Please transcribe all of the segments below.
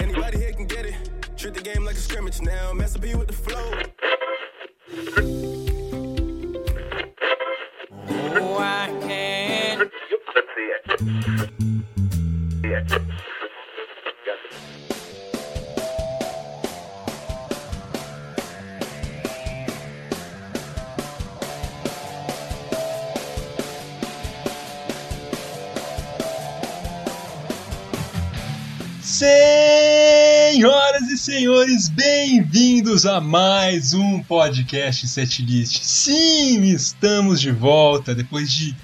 Anybody here can get it. Treat the game like a scrimmage now. Mess up you with the flow. Bem-vindos a mais um podcast Setlist. Sim, estamos de volta depois de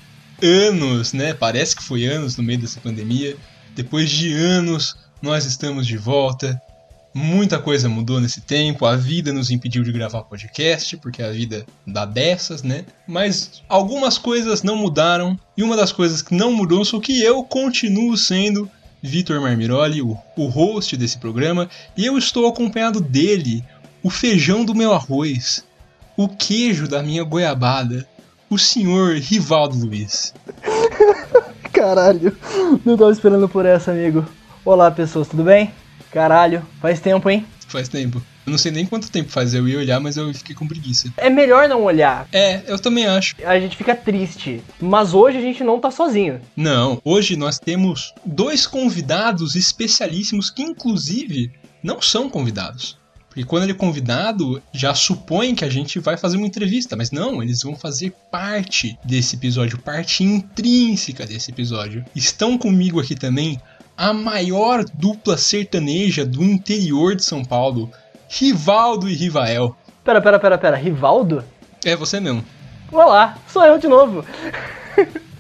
anos, né? Parece que foi anos no meio dessa pandemia. Depois de anos, nós estamos de volta. Muita coisa mudou nesse tempo. A vida nos impediu de gravar podcast, porque a vida dá dessas, né? Mas algumas coisas não mudaram. E uma das coisas que não mudou sou que eu continuo sendo Vitor Marmiroli, o, o host desse programa, e eu estou acompanhado dele, o feijão do meu arroz, o queijo da minha goiabada, o senhor Rivaldo Luiz. Caralho, não tava esperando por essa, amigo. Olá, pessoas, tudo bem? Caralho, faz tempo, hein? Faz tempo. Eu não sei nem quanto tempo faz eu ia olhar, mas eu fiquei com preguiça. É melhor não olhar. É, eu também acho. A gente fica triste. Mas hoje a gente não tá sozinho. Não, hoje nós temos dois convidados especialíssimos que, inclusive, não são convidados. Porque quando ele é convidado, já supõe que a gente vai fazer uma entrevista, mas não, eles vão fazer parte desse episódio, parte intrínseca desse episódio. Estão comigo aqui também a maior dupla sertaneja do interior de São Paulo, Rivaldo e Rivael. Pera, pera, pera, pera. Rivaldo? É você mesmo. Olá, sou eu de novo.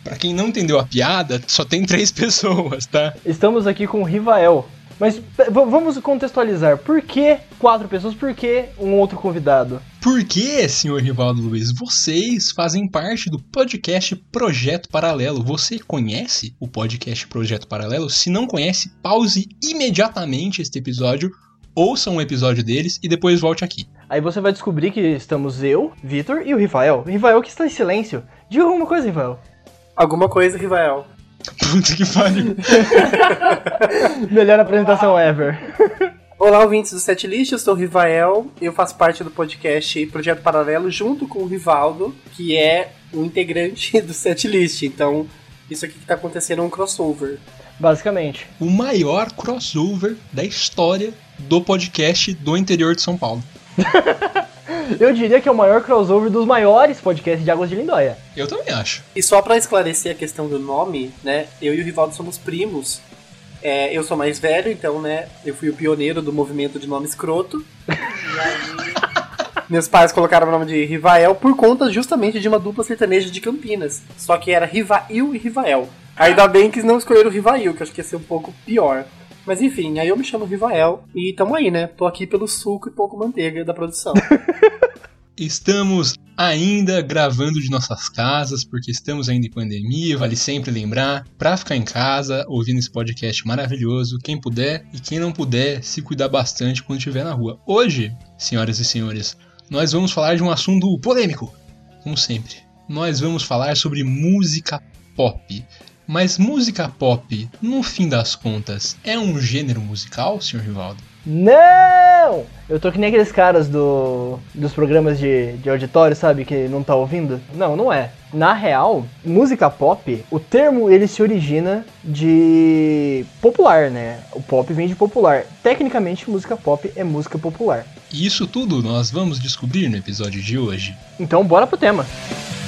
Pra quem não entendeu a piada, só tem três pessoas, tá? Estamos aqui com o Rivael. Mas vamos contextualizar. Por que quatro pessoas? Por que um outro convidado? Por que, senhor Rivaldo Luiz, vocês fazem parte do podcast Projeto Paralelo? Você conhece o podcast Projeto Paralelo? Se não conhece, pause imediatamente este episódio, ouça um episódio deles e depois volte aqui. Aí você vai descobrir que estamos eu, Vitor e o Rivael. O que está em silêncio. Diga alguma coisa, Rivael. Alguma coisa, Rivael. Puta que pariu. Melhor apresentação ever. Olá, ouvintes do Setlist, eu sou o Rivael, eu faço parte do podcast Projeto Paralelo junto com o Rivaldo, que é um integrante do Setlist. Então, isso aqui que tá acontecendo é um crossover. Basicamente. O maior crossover da história do podcast do interior de São Paulo. Eu diria que é o maior crossover dos maiores podcasts de Águas de Lindóia. Eu também acho. E só pra esclarecer a questão do nome, né, eu e o Rivaldo somos primos. É, eu sou mais velho, então, né, eu fui o pioneiro do movimento de nome escroto. E aí, meus pais colocaram o nome de Rivael por conta justamente de uma dupla sertaneja de Campinas. Só que era Rivail e Rivael. Ainda bem que não escolheram o Rivail, que eu acho que ia ser um pouco pior. Mas enfim, aí eu me chamo Rivael e tamo aí, né? Tô aqui pelo suco e pouco manteiga da produção. Estamos ainda gravando de nossas casas, porque estamos ainda em pandemia, vale sempre lembrar, pra ficar em casa, ouvindo esse podcast maravilhoso, quem puder e quem não puder, se cuidar bastante quando estiver na rua. Hoje, senhoras e senhores, nós vamos falar de um assunto polêmico, como sempre. Nós vamos falar sobre música pop. Mas música pop, no fim das contas, é um gênero musical, senhor Rivaldo? Não! Eu tô que nem aqueles caras do, dos programas de, de auditório, sabe? Que não tá ouvindo. Não, não é. Na real, música pop, o termo ele se origina de popular, né? O pop vem de popular. Tecnicamente, música pop é música popular. E isso tudo nós vamos descobrir no episódio de hoje. Então, bora pro tema. Fly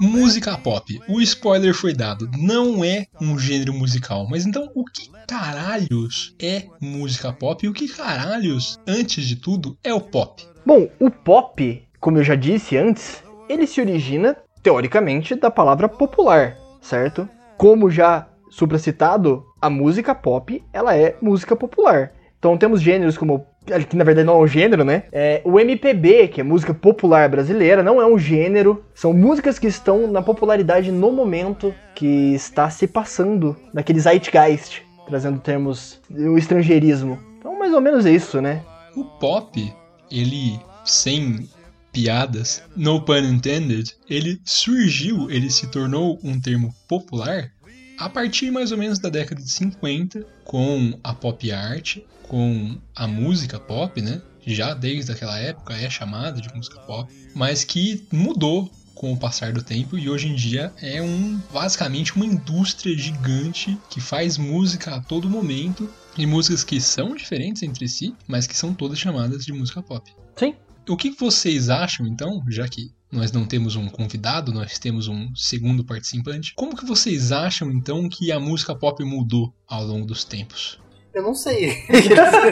Música pop. O spoiler foi dado. Não é um gênero musical. Mas então, o que caralhos é música pop? E o que caralhos, antes de tudo, é o pop? Bom, o pop, como eu já disse antes, ele se origina, teoricamente, da palavra popular, certo? Como já supracitado, a música pop, ela é música popular. Então temos gêneros como que na verdade não é um gênero, né? É, o MPB, que é música popular brasileira, não é um gênero. São músicas que estão na popularidade no momento que está se passando naquele zeitgeist, trazendo termos o estrangeirismo. Então, mais ou menos isso, né? O pop, ele sem piadas, no pun intended, ele surgiu, ele se tornou um termo popular a partir mais ou menos da década de 50, com a pop art, com a música pop, né? Já desde aquela época é chamada de música pop, mas que mudou com o passar do tempo e hoje em dia é um basicamente uma indústria gigante que faz música a todo momento e músicas que são diferentes entre si, mas que são todas chamadas de música pop. Sim. O que vocês acham então, já que nós não temos um convidado, nós temos um segundo participante. Como que vocês acham então que a música pop mudou ao longo dos tempos? Eu não sei.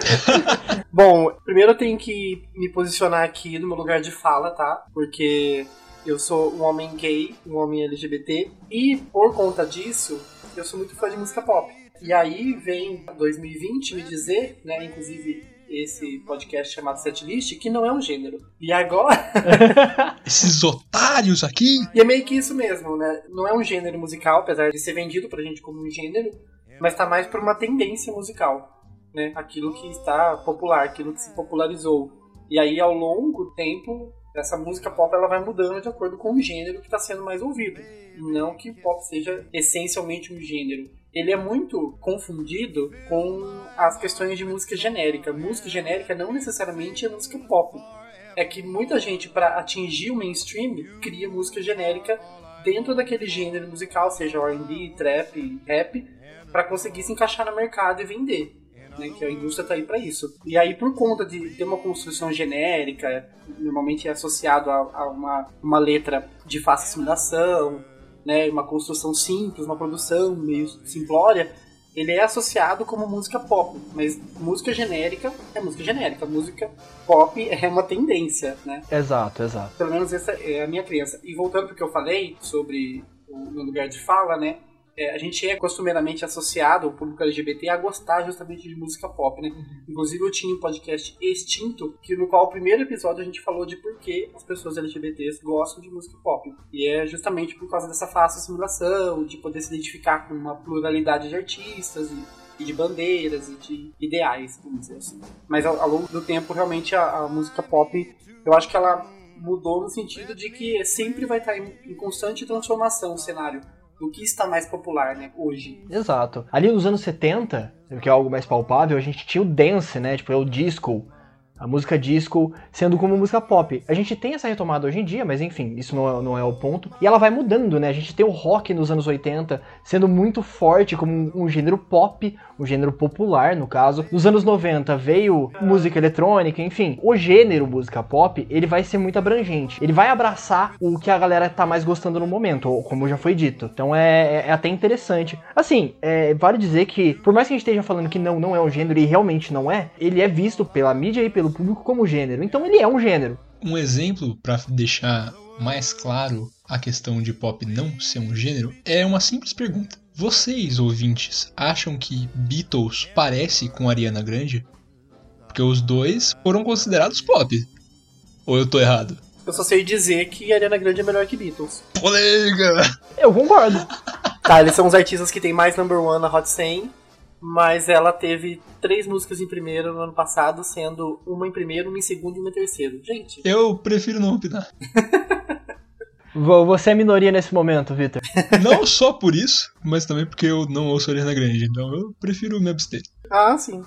Bom, primeiro eu tenho que me posicionar aqui no meu lugar de fala, tá? Porque eu sou um homem gay, um homem LGBT, e por conta disso, eu sou muito fã de música pop. E aí vem 2020 me dizer, né, inclusive esse podcast chamado Setlist, que não é um gênero. E agora. Esses otários aqui! E é meio que isso mesmo, né? Não é um gênero musical, apesar de ser vendido pra gente como um gênero, mas tá mais por uma tendência musical. Né? Aquilo que está popular, aquilo que se popularizou. E aí, ao longo do tempo, essa música pop ela vai mudando de acordo com o gênero que está sendo mais ouvido. Não que o pop seja essencialmente um gênero ele é muito confundido com as questões de música genérica. Música genérica não necessariamente é música pop. É que muita gente, para atingir o mainstream, cria música genérica dentro daquele gênero musical, seja R&B, trap, rap, para conseguir se encaixar no mercado e vender. Né, que a indústria está aí para isso. E aí, por conta de ter uma construção genérica, normalmente é associado a, a uma, uma letra de fácil assimilação, né, uma construção simples, uma produção meio simplória, ele é associado como música pop, mas música genérica é música genérica, música pop é uma tendência, né? Exato, exato. Pelo menos essa é a minha crença. E voltando para o que eu falei sobre o meu lugar de fala, né? É, a gente é costumeiramente associado, o público LGBT, a gostar justamente de música pop, né? Uhum. Inclusive eu tinha um podcast Extinto, que no qual o primeiro episódio a gente falou de por que as pessoas LGBTs gostam de música pop. E é justamente por causa dessa fácil assimilação, de poder se identificar com uma pluralidade de artistas e, e de bandeiras e de ideais, vamos dizer assim. Mas ao, ao longo do tempo, realmente, a, a música pop, eu acho que ela mudou no sentido de que sempre vai estar em, em constante transformação o cenário do que está mais popular, né, hoje. Exato. Ali nos anos 70, que é algo mais palpável, a gente tinha o dance, né, tipo, é o disco, a música disco sendo como música pop. A gente tem essa retomada hoje em dia, mas enfim, isso não é, não é o ponto. E ela vai mudando, né? A gente tem o rock nos anos 80 sendo muito forte como um, um gênero pop, um gênero popular, no caso. Nos anos 90 veio música eletrônica, enfim. O gênero música pop, ele vai ser muito abrangente. Ele vai abraçar o que a galera tá mais gostando no momento, como já foi dito. Então é, é até interessante. Assim, é, vale dizer que, por mais que a gente esteja falando que não, não é um gênero e realmente não é, ele é visto pela mídia e pelo público como gênero. Então ele é um gênero. Um exemplo para deixar mais claro a questão de pop não ser um gênero é uma simples pergunta. Vocês, ouvintes, acham que Beatles parece com Ariana Grande? Porque os dois foram considerados pop. Ou eu tô errado? Eu só sei dizer que Ariana Grande é melhor que Beatles. Polêmica! Eu concordo. tá, eles são os artistas que tem mais number one na Hot 100, mas ela teve três músicas em primeiro no ano passado, sendo uma em primeiro, uma em segundo e uma em terceiro. Gente. Eu prefiro não opinar. Você é minoria nesse momento, Victor. Não só por isso, mas também porque eu não ouço Ariana Grande, então eu prefiro me abster. Ah, sim.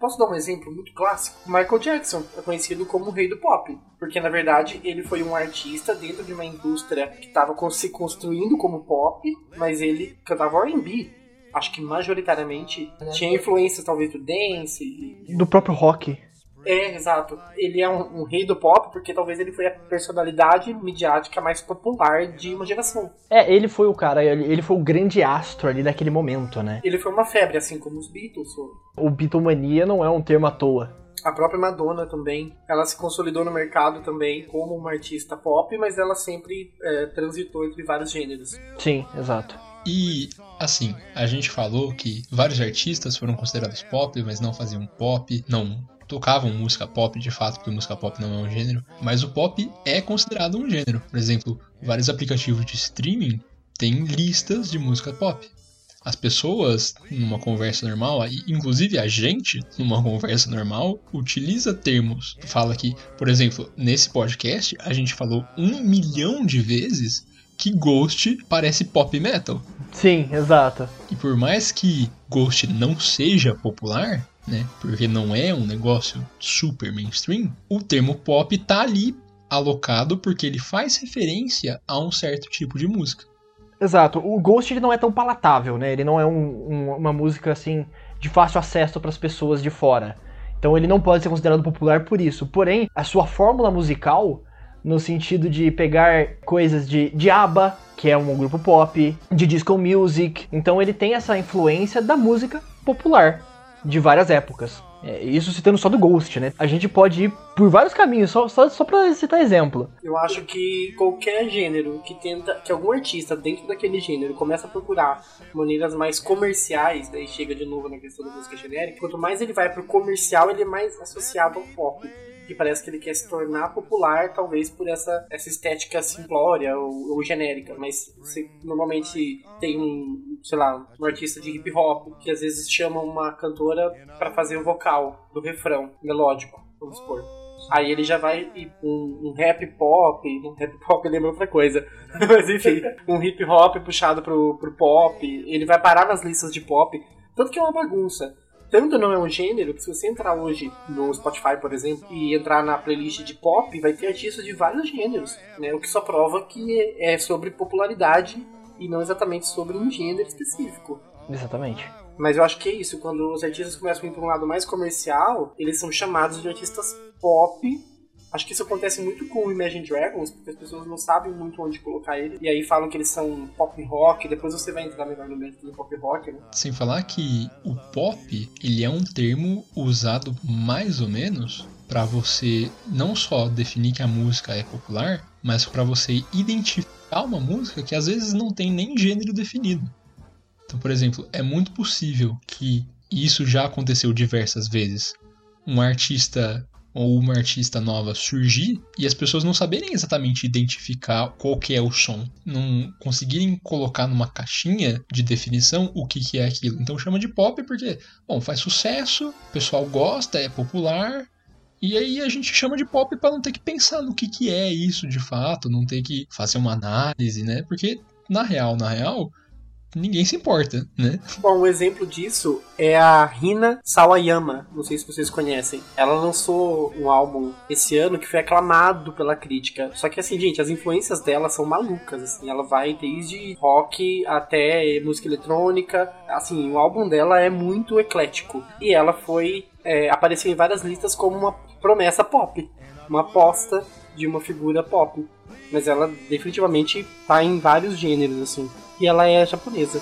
Posso dar um exemplo muito clássico? Michael Jackson é conhecido como o rei do pop, porque na verdade ele foi um artista dentro de uma indústria que estava se construindo como pop, mas ele cantava R&B. Acho que majoritariamente tinha influências talvez do dance, do próprio rock. É, exato. Ele é um, um, rei do pop porque talvez ele foi a personalidade midiática mais popular de uma geração. É, ele foi o cara, ele, ele foi o grande astro ali daquele momento, né? Ele foi uma febre, assim como os Beatles foram. O Beatlemania não é um termo à toa. A própria Madonna também, ela se consolidou no mercado também como uma artista pop, mas ela sempre é, transitou entre vários gêneros. Sim, exato. E assim, a gente falou que vários artistas foram considerados pop, mas não faziam pop, não tocavam música pop de fato, porque música pop não é um gênero, mas o pop é considerado um gênero. Por exemplo, vários aplicativos de streaming têm listas de música pop. As pessoas, numa conversa normal, e inclusive a gente, numa conversa normal, utiliza termos. Fala que, por exemplo, nesse podcast, a gente falou um milhão de vezes que Ghost parece pop metal. Sim, exato. E por mais que Ghost não seja popular, né, porque não é um negócio super mainstream, o termo pop tá ali alocado porque ele faz referência a um certo tipo de música. Exato. O Ghost ele não é tão palatável, né? Ele não é um, um, uma música assim de fácil acesso para as pessoas de fora. Então ele não pode ser considerado popular por isso. Porém, a sua fórmula musical, no sentido de pegar coisas de, de ABBA, que é um grupo pop, de disco music, então ele tem essa influência da música popular de várias épocas. É, isso citando só do Ghost, né? A gente pode ir por vários caminhos, só, só, só pra citar exemplo. Eu acho que qualquer gênero que tenta, que algum artista dentro daquele gênero começa a procurar maneiras mais comerciais, daí chega de novo na questão da música genérica, quanto mais ele vai pro comercial, ele é mais associado ao pop que parece que ele quer se tornar popular, talvez por essa, essa estética simplória ou, ou genérica. Mas você normalmente tem um, sei lá, um artista de hip hop que às vezes chama uma cantora para fazer o vocal do refrão melódico, vamos supor. Aí ele já vai um, um rap pop, um rap pop lembra outra coisa, mas enfim, um hip hop puxado pro, pro pop, ele vai parar nas listas de pop, tanto que é uma bagunça tanto não é um gênero que se você entrar hoje no Spotify, por exemplo, e entrar na playlist de pop, vai ter artistas de vários gêneros, né? O que só prova que é sobre popularidade e não exatamente sobre um gênero específico. Exatamente. Mas eu acho que é isso, quando os artistas começam a ir para um lado mais comercial, eles são chamados de artistas pop Acho que isso acontece muito com o Imagine Dragons, porque as pessoas não sabem muito onde colocar ele. E aí falam que eles são pop rock, depois você vai entrar melhor no método do pop rock, né? Sem falar que o pop, ele é um termo usado mais ou menos para você não só definir que a música é popular, mas para você identificar uma música que às vezes não tem nem gênero definido. Então, por exemplo, é muito possível que e isso já aconteceu diversas vezes. Um artista ou uma artista nova surgir e as pessoas não saberem exatamente identificar qual que é o som, não conseguirem colocar numa caixinha de definição o que, que é aquilo. Então chama de pop porque, bom, faz sucesso, o pessoal gosta, é popular, e aí a gente chama de pop para não ter que pensar no que, que é isso de fato, não ter que fazer uma análise, né? Porque na real, na real, ninguém se importa, né? Bom, um exemplo disso é a Rina Sawayama, não sei se vocês conhecem. Ela lançou um álbum esse ano que foi aclamado pela crítica. Só que assim, gente, as influências dela são malucas, assim, ela vai desde rock até música eletrônica. Assim, o álbum dela é muito eclético. E ela foi é, apareceu em várias listas como uma promessa pop, uma aposta de uma figura pop. Mas ela definitivamente tá em vários gêneros, assim e ela é japonesa.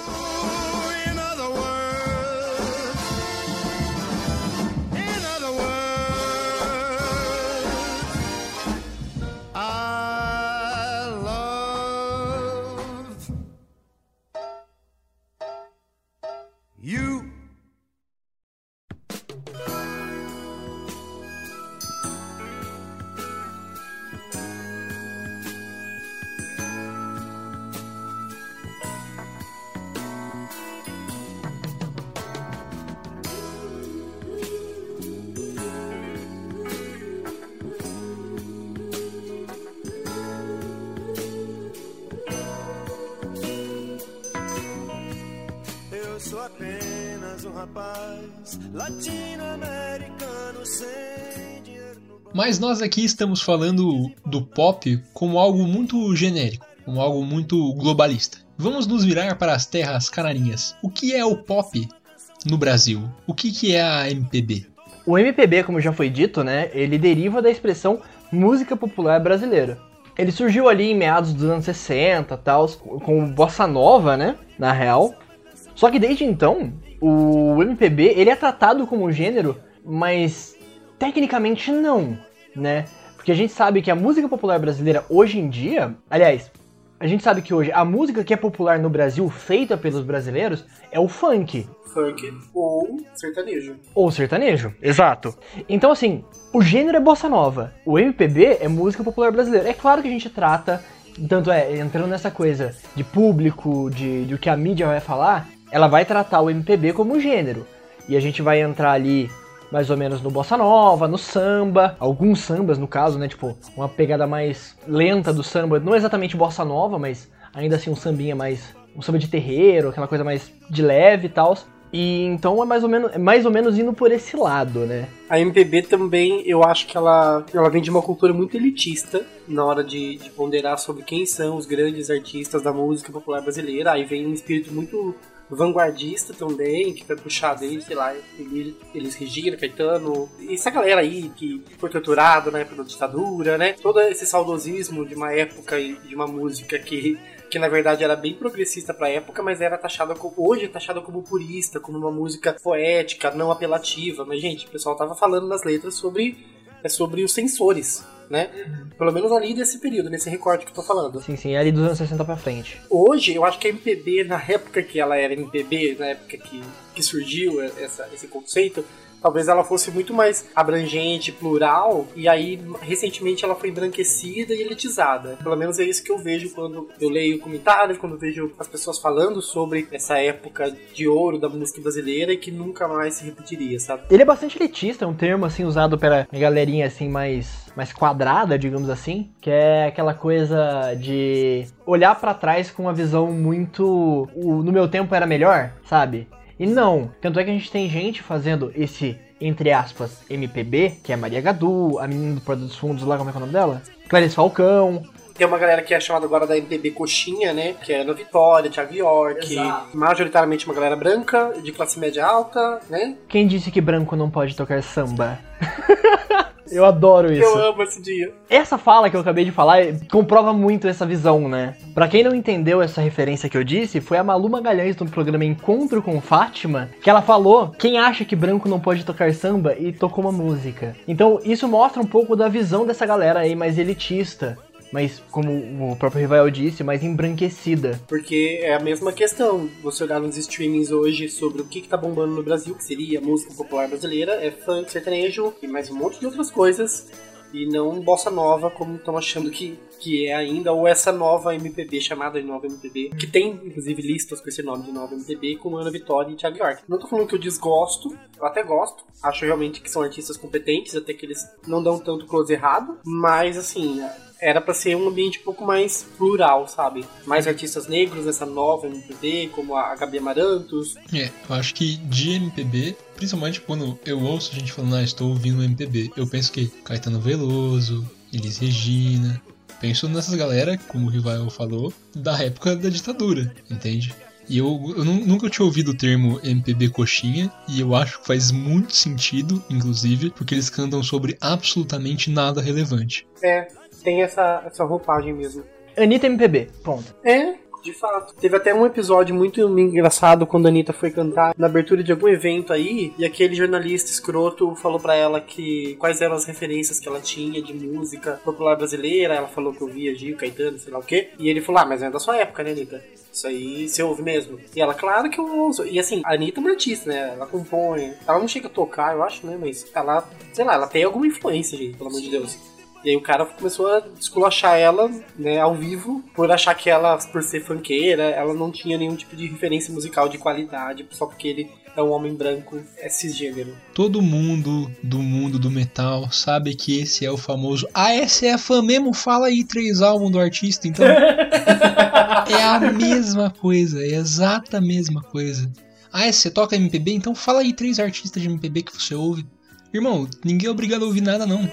Mas nós aqui estamos falando do pop como algo muito genérico, como algo muito globalista. Vamos nos virar para as terras canarinhas. O que é o pop no Brasil? O que, que é a MPB? O MPB, como já foi dito, né, ele deriva da expressão música popular brasileira. Ele surgiu ali em meados dos anos 60, tal, com bossa nova, né, na real. Só que desde então, o MPB, ele é tratado como gênero, mas tecnicamente não né? Porque a gente sabe que a música popular brasileira hoje em dia, aliás, A gente sabe que hoje a música que é popular no Brasil, feita pelos brasileiros, é o funk. Funk ou sertanejo. Ou sertanejo, exato. Então, assim, o gênero é bossa nova. O MPB é música popular brasileira. É claro que a gente trata, tanto é, entrando nessa coisa de público, de, de o que a mídia vai falar, ela vai tratar o MPB como gênero. E a gente vai entrar ali mais ou menos no bossa nova, no samba, alguns sambas no caso, né? Tipo, uma pegada mais lenta do samba, não exatamente bossa nova, mas ainda assim um sambinha mais um samba de terreiro, aquela coisa mais de leve e tal. E então é mais ou menos, é mais ou menos indo por esse lado, né? A MPB também, eu acho que ela, ela vem de uma cultura muito elitista na hora de, de ponderar sobre quem são os grandes artistas da música popular brasileira. Aí vem um espírito muito vanguardista também, que foi puxado aí, sei lá, eles Regina, Caetano, essa galera aí que foi torturada na época da ditadura, né? Todo esse saudosismo de uma época e de uma música que que na verdade era bem progressista pra época, mas era taxada como, hoje é taxada como purista, como uma música poética, não apelativa. Mas, gente, o pessoal tava falando nas letras sobre, é sobre os sensores né? Pelo menos ali desse período, nesse recorte que eu tô falando. Sim, sim, ali dos anos 60 pra frente. Hoje, eu acho que a MPB, na época que ela era MPB, na época que, que surgiu essa, esse conceito, talvez ela fosse muito mais abrangente, plural, e aí recentemente ela foi embranquecida e elitizada. Pelo menos é isso que eu vejo quando eu leio comentários, quando vejo as pessoas falando sobre essa época de ouro da música brasileira e que nunca mais se repetiria, sabe? Ele é bastante elitista, é um termo assim usado pela galerinha assim mais mais quadrada, digamos assim, que é aquela coisa de olhar para trás com uma visão muito o, no meu tempo era melhor, sabe? E não, tanto é que a gente tem gente fazendo esse, entre aspas, MPB, que é Maria Gadu, a menina do Porta dos Fundos lá, como é que é o nome dela? Clarice Falcão, tem uma galera que é chamada agora da MPB Coxinha, né? Que é Ana Vitória, Thiago York. Exato. Majoritariamente uma galera branca, de classe média alta, né? Quem disse que branco não pode tocar samba? Eu adoro isso. Eu amo esse dia. Essa fala que eu acabei de falar comprova muito essa visão, né? Pra quem não entendeu essa referência que eu disse, foi a Malu Magalhães no programa Encontro com Fátima, que ela falou: quem acha que branco não pode tocar samba e tocou uma música. Então, isso mostra um pouco da visão dessa galera aí mais elitista mas como o próprio Rival disse, mais embranquecida. Porque é a mesma questão. Você olhar nos streamings hoje sobre o que, que tá bombando no Brasil, que seria música popular brasileira, é funk, sertanejo e mais um monte de outras coisas. E não bossa nova, como estão achando que, que é ainda, ou essa nova MPB, chamada de nova MPB, que tem, inclusive, listas com esse nome de nova MPB, com Ana Vitória e Thiago York. Não tô falando que eu desgosto, eu até gosto, acho realmente que são artistas competentes, até que eles não dão tanto close errado, mas assim, era para ser um ambiente um pouco mais plural, sabe? Mais artistas negros nessa nova MPB, como a Gabi Amarantos. É, eu acho que de MPB, principalmente quando eu ouço a gente falando, ah, estou ouvindo MPB, eu penso que Caetano Veloso, Elis Regina, penso nessas galera, como o Rival falou, da época da ditadura, entende? E eu, eu nunca tinha ouvido o termo MPB coxinha, e eu acho que faz muito sentido, inclusive, porque eles cantam sobre absolutamente nada relevante. É, tem essa, essa roupagem mesmo. Anitta MPB, ponto. É, de fato. Teve até um episódio muito engraçado quando a Anitta foi cantar na abertura de algum evento aí, e aquele jornalista escroto falou para ela que quais eram as referências que ela tinha de música popular brasileira. Ela falou que ouvia Gil, Caetano, sei lá o quê. E ele falou: Ah, mas é da sua época, né, Anitta? Isso aí você ouve mesmo. E ela, claro que eu ouço. E assim, a Anitta é uma artista, né? Ela compõe. Ela não chega a tocar, eu acho, né? Mas ela, sei lá, ela tem alguma influência, gente, pelo amor de Deus. E aí o cara começou a esculachar ela, né, ao vivo, por achar que ela, por ser funkeira, ela não tinha nenhum tipo de referência musical de qualidade, só porque ele é um homem branco, é cisgênero. Todo mundo do mundo do metal sabe que esse é o famoso Ah, essa é a fã mesmo? Fala aí três álbuns do artista, então. é a mesma coisa, é exata mesma coisa. Ah, você toca MPB? Então fala aí três artistas de MPB que você ouve. Irmão, ninguém é obrigado a ouvir nada, não.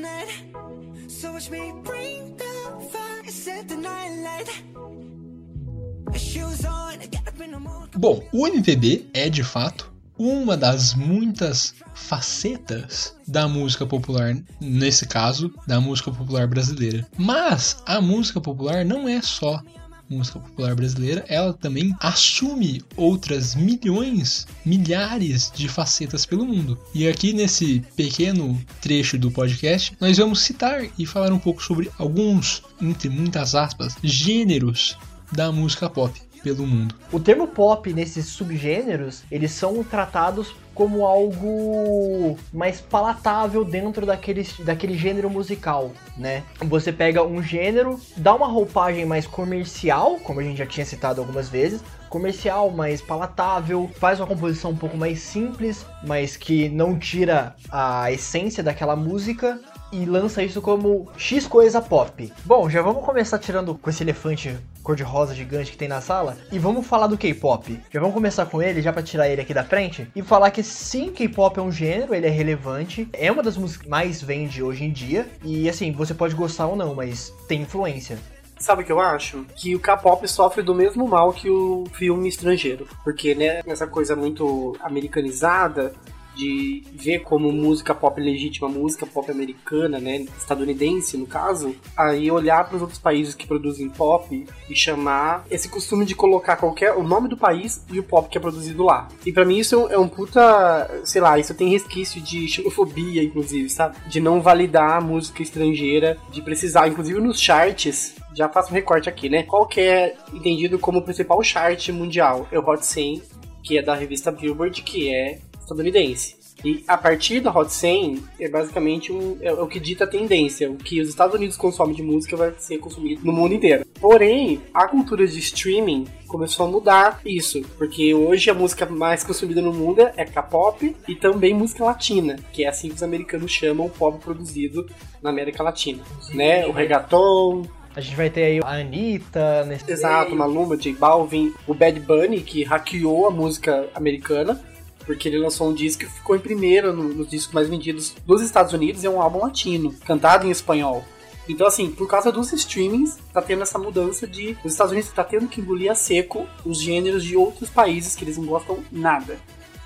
tonight. So watch me bring the fire, set the night light. Bom, o MPB é de fato uma das muitas facetas da música popular, nesse caso, da música popular brasileira. Mas a música popular não é só música popular brasileira, ela também assume outras milhões, milhares de facetas pelo mundo. E aqui nesse pequeno trecho do podcast, nós vamos citar e falar um pouco sobre alguns, entre muitas aspas, gêneros da música pop pelo mundo. O termo pop nesses subgêneros, eles são tratados como algo mais palatável dentro daquele, daquele gênero musical, né? Você pega um gênero, dá uma roupagem mais comercial, como a gente já tinha citado algumas vezes, comercial, mais palatável, faz uma composição um pouco mais simples, mas que não tira a essência daquela música e lança isso como X coisa pop. Bom, já vamos começar tirando com esse elefante cor-de-rosa gigante que tem na sala e vamos falar do K-pop. Já vamos começar com ele, já para tirar ele aqui da frente e falar que sim, K-pop é um gênero, ele é relevante, é uma das músicas mais vende hoje em dia e assim, você pode gostar ou não, mas tem influência. Sabe o que eu acho? Que o K-pop sofre do mesmo mal que o filme estrangeiro. Porque, né, essa coisa muito americanizada, de ver como música pop legítima, música pop americana, né, estadunidense no caso, aí olhar para os outros países que produzem pop e chamar esse costume de colocar qualquer o nome do país e o pop que é produzido lá. E para mim isso é um puta, sei lá, isso tem resquício de xenofobia inclusive, sabe? De não validar a música estrangeira, de precisar, inclusive nos charts, já faço um recorte aqui, né? Qual que é entendido como o principal chart mundial? É o Hot 100, que é da revista Billboard, que é estadunidense. E a partir da Hot 100 é basicamente um, é, o que dita a tendência. O que os Estados Unidos consomem de música vai ser consumido no mundo inteiro. Porém, a cultura de streaming começou a mudar isso, porque hoje a música mais consumida no mundo é K-pop e também música latina, que é assim que os americanos chamam o pop produzido na América Latina, né? O reggaeton, a gente vai ter aí a Anitta, nesse Exato, Maluma, J Balvin, o Bad Bunny, que hackeou a música americana porque ele lançou um disco que ficou em primeiro no, nos discos mais vendidos dos Estados Unidos, é um álbum latino, cantado em espanhol. Então, assim, por causa dos streamings, tá tendo essa mudança de. Os Estados Unidos tá tendo que engolir a seco os gêneros de outros países que eles não gostam nada.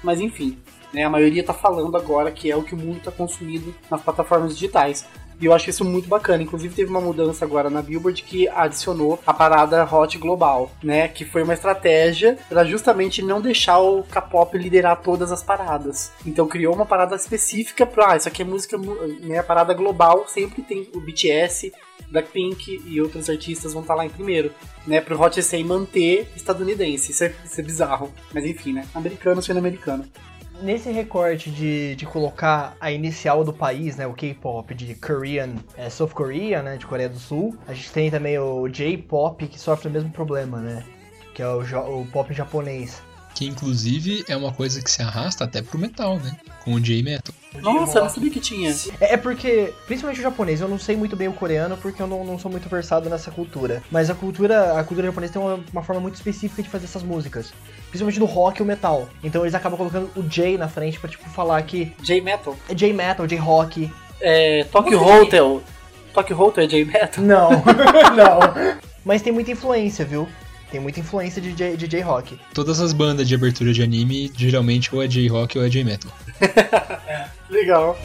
Mas enfim, né, a maioria tá falando agora que é o que o mundo tá consumindo nas plataformas digitais. E eu acho isso muito bacana. Inclusive, teve uma mudança agora na Billboard que adicionou a parada Hot Global, né? Que foi uma estratégia para justamente não deixar o K-pop liderar todas as paradas. Então, criou uma parada específica para, ah, isso aqui é música, né? A parada global sempre tem o BTS, Blackpink e outros artistas vão estar tá lá em primeiro, né? Pro Hot 100 manter estadunidense. Isso é, isso é bizarro. Mas enfim, né? Americano sendo americano nesse recorte de, de colocar a inicial do país, né, o K-pop de Korean, é, South Korea, né, de Coreia do Sul, a gente tem também o J-pop que sofre o mesmo problema, né, que é o, o pop japonês. Que inclusive é uma coisa que se arrasta até pro metal, né? Com o J-Metal. Nossa, eu não sabia que tinha. É, é, porque, principalmente o japonês, eu não sei muito bem o coreano porque eu não, não sou muito versado nessa cultura. Mas a cultura, a cultura japonesa tem uma, uma forma muito específica de fazer essas músicas principalmente no rock e o metal. Então eles acabam colocando o J na frente pra, tipo, falar que... J-Metal? É J-Metal, J-Rock. É... Tokyo Hotel. Tokyo Hotel é J-Metal? Não, não. Mas tem muita influência, viu? Tem muita influência de, J, de J-Rock. Todas as bandas de abertura de anime, geralmente ou é J-Rock ou é J-Metal. Legal.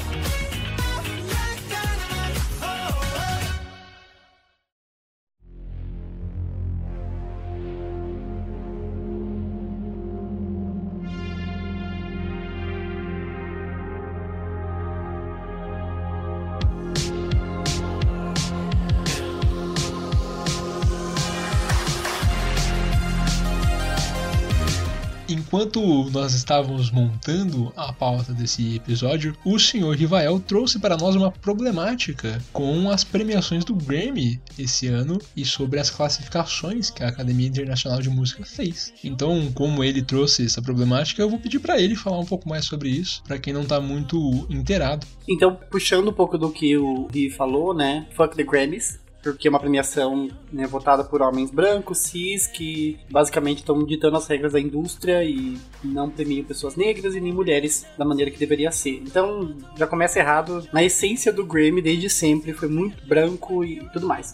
Enquanto nós estávamos montando a pauta desse episódio, o senhor Rivael trouxe para nós uma problemática com as premiações do Grammy esse ano e sobre as classificações que a Academia Internacional de Música fez. Então, como ele trouxe essa problemática, eu vou pedir para ele falar um pouco mais sobre isso, para quem não está muito inteirado. Então, puxando um pouco do que o Ri falou, né? Fuck the Grammys porque é uma premiação né, votada por homens brancos, cis, que basicamente estão ditando as regras da indústria e não premiam pessoas negras e nem mulheres da maneira que deveria ser. Então já começa errado. Na essência do Grammy, desde sempre, foi muito branco e tudo mais.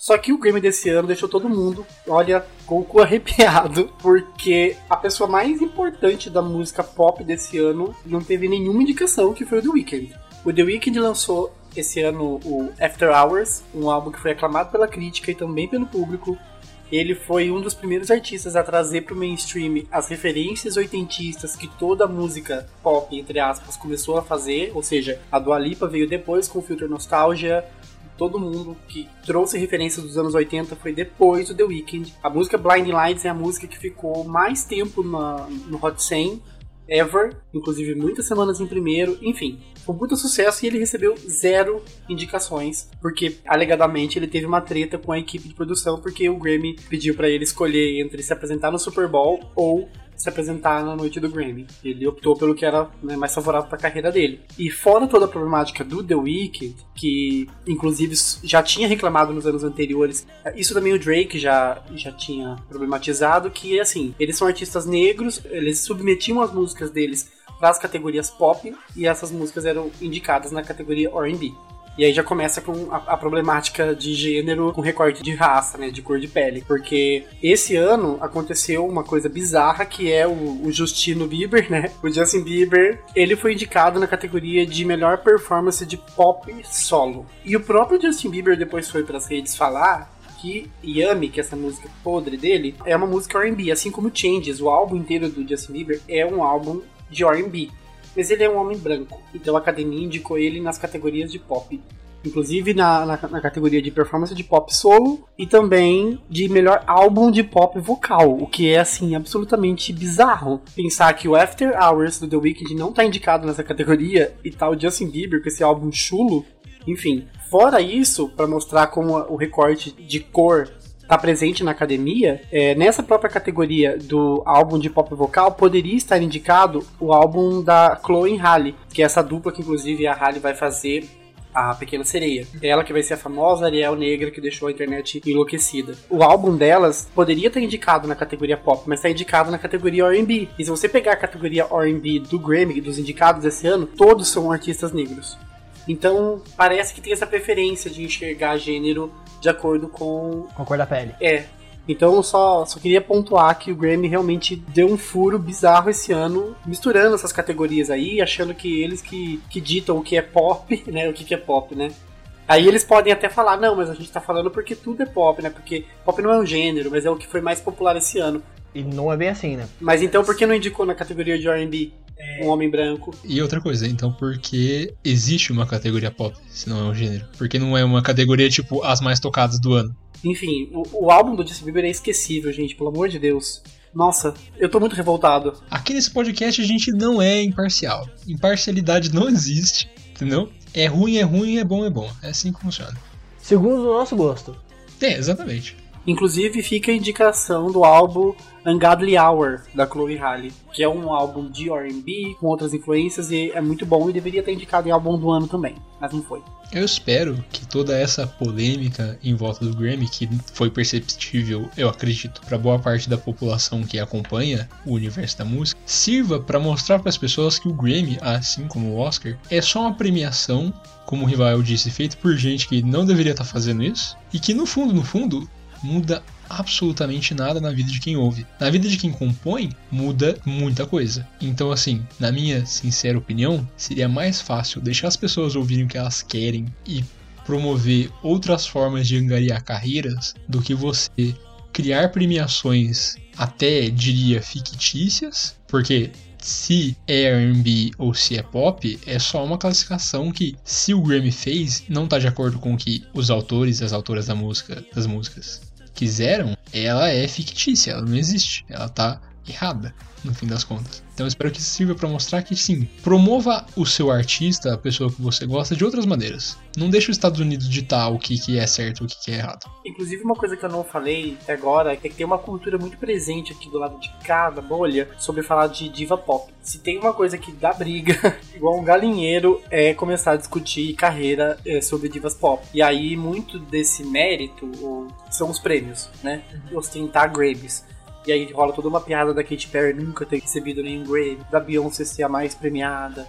Só que o Grammy desse ano deixou todo mundo, olha, com o cu arrepiado, porque a pessoa mais importante da música pop desse ano não teve nenhuma indicação, que foi o The Weeknd. O The Weeknd lançou esse ano o After Hours, um álbum que foi aclamado pela crítica e também pelo público. Ele foi um dos primeiros artistas a trazer para o mainstream as referências oitentistas que toda música pop, entre aspas, começou a fazer, ou seja, a Dua Lipa veio depois com o Filter Nostalgia, todo mundo que trouxe referências dos anos 80 foi depois do The Weeknd. A música Blind Lights é a música que ficou mais tempo na, no Hot 100 ever, inclusive muitas semanas em primeiro, enfim. Foi puta sucesso e ele recebeu zero indicações, porque alegadamente ele teve uma treta com a equipe de produção, porque o Grammy pediu para ele escolher entre se apresentar no Super Bowl ou se apresentar na noite do Grammy. Ele optou pelo que era né, mais favorável para a carreira dele. E fora toda a problemática do The Weeknd, que inclusive já tinha reclamado nos anos anteriores, isso também o Drake já, já tinha problematizado, que assim, eles são artistas negros, eles submetiam as músicas deles para as categorias pop e essas músicas eram indicadas na categoria R&B. E aí já começa com a, a, problemática de gênero com recorte de raça, né? De cor de pele. Porque esse ano aconteceu uma coisa bizarra que é o, o Justino Bieber, né? O Justin Bieber, ele foi indicado na categoria de melhor performance de pop solo. E o próprio Justin Bieber depois foi para as redes falar que Yummy, que é essa música podre dele, é uma música R&B, assim como Changes, o álbum inteiro do Justin Bieber é um álbum de R&B mas ele é um homem branco, então a academia indicou ele nas categorias de pop. Inclusive na, na, na, categoria de performance de pop solo e também de melhor álbum de pop vocal, o que é assim absolutamente bizarro. Pensar que o After Hours do The Weeknd não tá indicado nessa categoria e tal tá Justin Bieber com esse álbum chulo. Enfim, fora isso, para mostrar como o recorte de cor está presente na academia, é, nessa própria categoria do álbum de pop vocal, poderia estar indicado o álbum da Chloe Halle, que é essa dupla que inclusive a Halle vai fazer a Pequena Sereia. Ela que vai ser a famosa Ariel Negra que deixou a internet enlouquecida. O álbum delas poderia estar indicado na categoria pop, mas está indicado na categoria R&B. E se você pegar a categoria R&B do Grammy, dos indicados desse ano, todos são artistas negros. Então, parece que tem essa preferência de enxergar gênero de acordo com. Com a cor da pele. É. Então, só, só queria pontuar que o Grammy realmente deu um furo bizarro esse ano, misturando essas categorias aí, achando que eles que, que ditam o que é pop, né? O que, que é pop, né? Aí eles podem até falar, não, mas a gente tá falando porque tudo é pop, né? Porque pop não é um gênero, mas é o que foi mais popular esse ano. E não é bem assim, né? Mas então por que não indicou na categoria de R&B? Um homem branco. E outra coisa, então por que existe uma categoria pop, se não é um gênero? Porque não é uma categoria tipo as mais tocadas do ano. Enfim, o, o álbum do Justin Bieber é esquecível, gente, pelo amor de Deus. Nossa, eu tô muito revoltado. Aqui nesse podcast a gente não é imparcial. Imparcialidade não existe, entendeu? É ruim, é ruim, é bom, é bom. É assim que funciona. Segundo o nosso gosto. É, exatamente. Inclusive fica a indicação do álbum Ungodly Hour, da Chloe Halle, que é um álbum de R&B com outras influências e é muito bom e deveria ter indicado em álbum do ano também, mas não foi. Eu espero que toda essa polêmica em volta do Grammy, que foi perceptível, eu acredito, para boa parte da população que acompanha o universo da música, sirva para mostrar para as pessoas que o Grammy, assim como o Oscar, é só uma premiação, como o Rival disse, feito por gente que não deveria estar tá fazendo isso, e que no fundo, no fundo, muda absolutamente nada na vida de quem ouve. Na vida de quem compõe, muda muita coisa. Então, assim, na minha sincera opinião, seria mais fácil deixar as pessoas ouvirem o que elas querem e promover outras formas de angariar carreiras do que você criar premiações até diria fictícias, porque se é R&B ou se é pop é só uma classificação que se o Grammy fez não está de acordo com o que os autores e as autoras da música das músicas quiseram, ela é fictícia, ela não existe, ela tá errada no fim das contas. Então eu espero que isso sirva para mostrar que sim, promova o seu artista, a pessoa que você gosta, de outras maneiras. Não deixe os Estados Unidos ditar o que, que é certo e o que, que é errado. Inclusive, uma coisa que eu não falei até agora é que tem uma cultura muito presente aqui do lado de cada bolha sobre falar de diva pop. Se tem uma coisa que dá briga, igual um galinheiro, é começar a discutir carreira é, sobre divas pop. E aí, muito desse mérito são os prêmios, né? Ostentar Grammys. E aí rola toda uma piada da Katy Perry nunca ter recebido nenhum Grammy, da Beyoncé ser a mais premiada.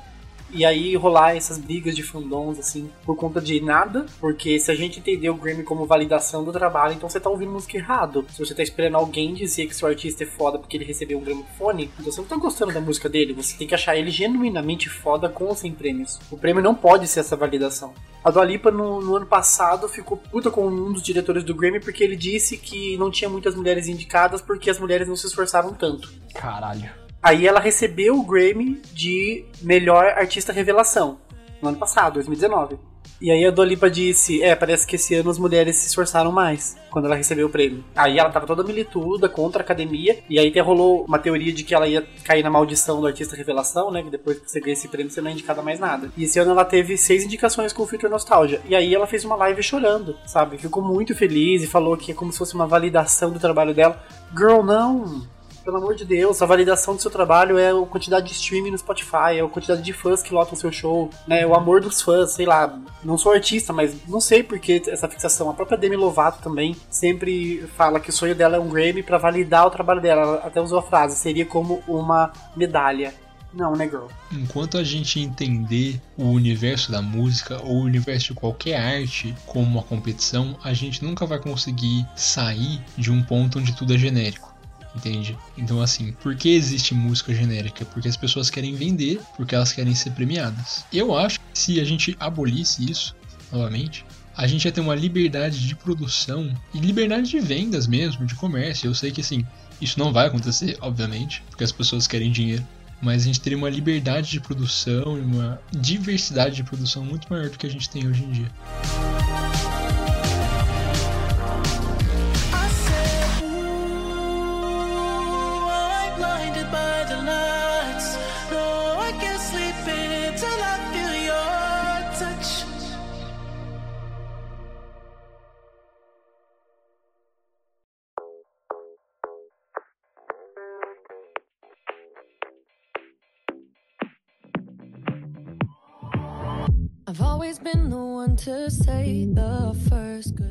E aí rolar essas brigas de fandoms, assim, por conta de nada, porque se a gente entender o Grammy como validação do trabalho, então você tá ouvindo música errado. Se você tá esperando alguém dizer que seu artista é foda porque ele recebeu um gramofone, então você não tá gostando da música dele, você tem que achar ele genuinamente foda com ou sem prêmios. O prêmio não pode ser essa validação. A Dua Lipa, no, no ano passado, ficou puta com um dos diretores do Grammy porque ele disse que não tinha muitas mulheres indicadas porque as mulheres não se esforçaram tanto. Caralho. Aí ela recebeu o Grammy de melhor artista revelação no ano passado, 2019. E aí a Dua Lipa disse, é, parece que esse ano as mulheres se esforçaram mais quando ela recebeu o prêmio. Aí ela tava toda milituda contra a academia, e aí até rolou uma teoria de que ela ia cair na maldição do artista revelação, né, que depois que você ganha esse prêmio você não é indicada mais nada. E esse ano ela teve seis indicações com o Filter Nostalgia. E aí ela fez uma live chorando, sabe? Ficou muito feliz e falou que é como se fosse uma validação do trabalho dela. Girl, não! Pelo amor de Deus, a validação do seu trabalho é a quantidade de streaming no Spotify, é a quantidade de fãs que lotam seu show, né? O amor dos fãs, sei lá. Não sou artista, mas não sei por que essa fixação. A própria Demi Lovato também sempre fala que o sonho dela é um Grammy para validar o trabalho dela. Ela até usou a frase, seria como uma medalha. Não, né, girl? Enquanto a gente entender o universo da música ou o universo de qualquer arte como uma competição, a gente nunca vai conseguir sair de um ponto onde tudo é genérico entende? Então, assim, por que existe música genérica? Porque as pessoas querem vender, porque elas querem ser premiadas. Eu acho que se a gente abolisse isso, novamente, a gente ia ter uma liberdade de produção e liberdade de vendas mesmo, de comércio. Eu sei que, assim, isso não vai acontecer, obviamente, porque as pessoas querem dinheiro. Mas a gente teria uma liberdade de produção e uma diversidade de produção muito maior do que a gente tem hoje em dia.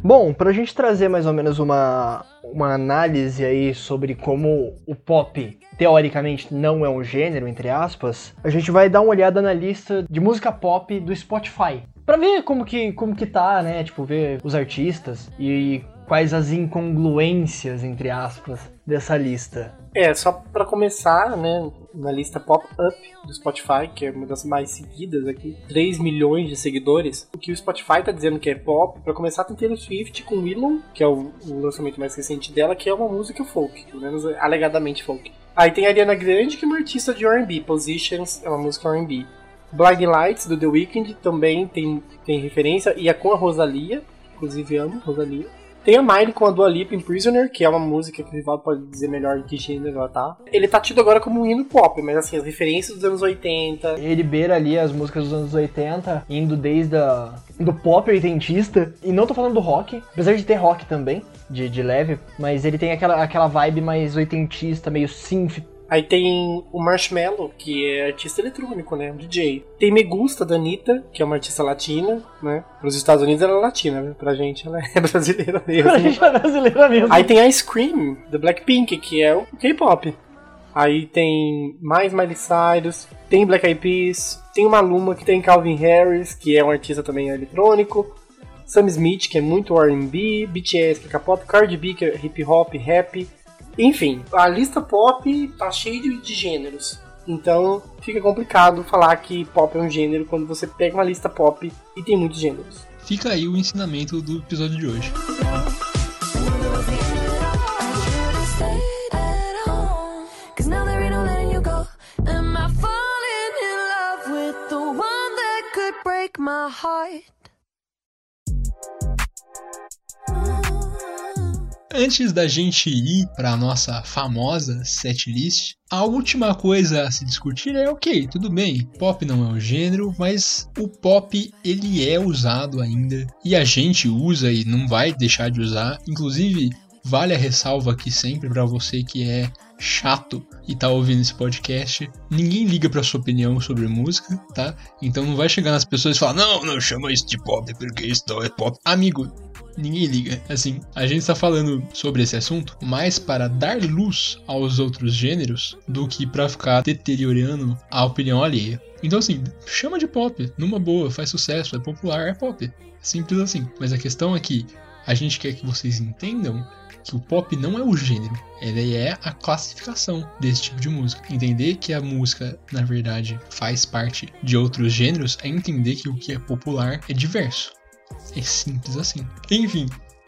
Bom, pra gente trazer mais ou menos uma, uma análise aí sobre como o pop teoricamente não é um gênero, entre aspas, a gente vai dar uma olhada na lista de música pop do Spotify. Pra ver como que, como que tá, né? Tipo, ver os artistas e quais as incongruências, entre aspas, dessa lista. É, só para começar, né, na lista Pop-Up do Spotify, que é uma das mais seguidas aqui, 3 milhões de seguidores. O que o Spotify tá dizendo que é pop, para começar tem Taylor Swift com Willow, que é o, o, lançamento mais recente dela, que é uma música folk, pelo menos alegadamente folk. Aí tem a Ariana Grande, que é uma artista de R&B, Positions é uma música R&B. Blind Lights, do The Weeknd, também tem, tem referência, e é com a Rosalia, inclusive amo Rosalia. Tem a Miley com a Dua Lipa em Prisoner, que é uma música que o Rivaldo pode dizer melhor em que gênero ela tá. Ele tá tido agora como um hino pop, mas assim, as referências dos anos 80. Ele beira ali as músicas dos anos 80, indo desde a, do pop oitentista. E não tô falando do rock, apesar de ter rock também, de, de leve, mas ele tem aquela, aquela vibe mais oitentista, meio synth Aí tem o Marshmello, que é artista eletrônico, né? Um DJ. Tem Me Gusta, da Anitta, que é uma artista latina, né? Para os Estados Unidos ela é latina, né? Pra gente ela é brasileira mesmo. pra gente é brasileira mesmo. Aí tem Ice Cream, da Blackpink, que é o K-pop. Aí tem mais Miley Cyrus, tem Black Eyed Peas, tem uma Luma que tem Calvin Harris, que é um artista também eletrônico. Sam Smith, que é muito R&B, BTS, que é K-pop, Cardi B, que é hip hop, rap, enfim, a lista pop tá cheia de, de gêneros. Então fica complicado falar que pop é um gênero quando você pega uma lista pop e tem muitos gêneros. Fica aí o ensinamento do episódio de hoje. my heart Antes da gente ir para a nossa famosa setlist, a última coisa a se discutir é ok, tudo bem, pop não é um gênero, mas o pop ele é usado ainda e a gente usa e não vai deixar de usar. Inclusive, vale a ressalva aqui sempre para você que é chato e tá ouvindo esse podcast, ninguém liga pra sua opinião sobre música, tá? Então não vai chegar nas pessoas e falar, não, não chama isso de pop porque isso não é pop. Amigo, ninguém liga. Assim, a gente está falando sobre esse assunto mais para dar luz aos outros gêneros do que para ficar deteriorando a opinião alheia. Então, assim, chama de pop, numa boa, faz sucesso, é popular, é pop. Simples assim. Mas a questão é que a gente quer que vocês entendam que o pop não é o gênero, ele é a classificação desse tipo de música. Entender que a música, na verdade, faz parte de outros gêneros é entender que o que é popular é diverso. É simples assim. Enfim,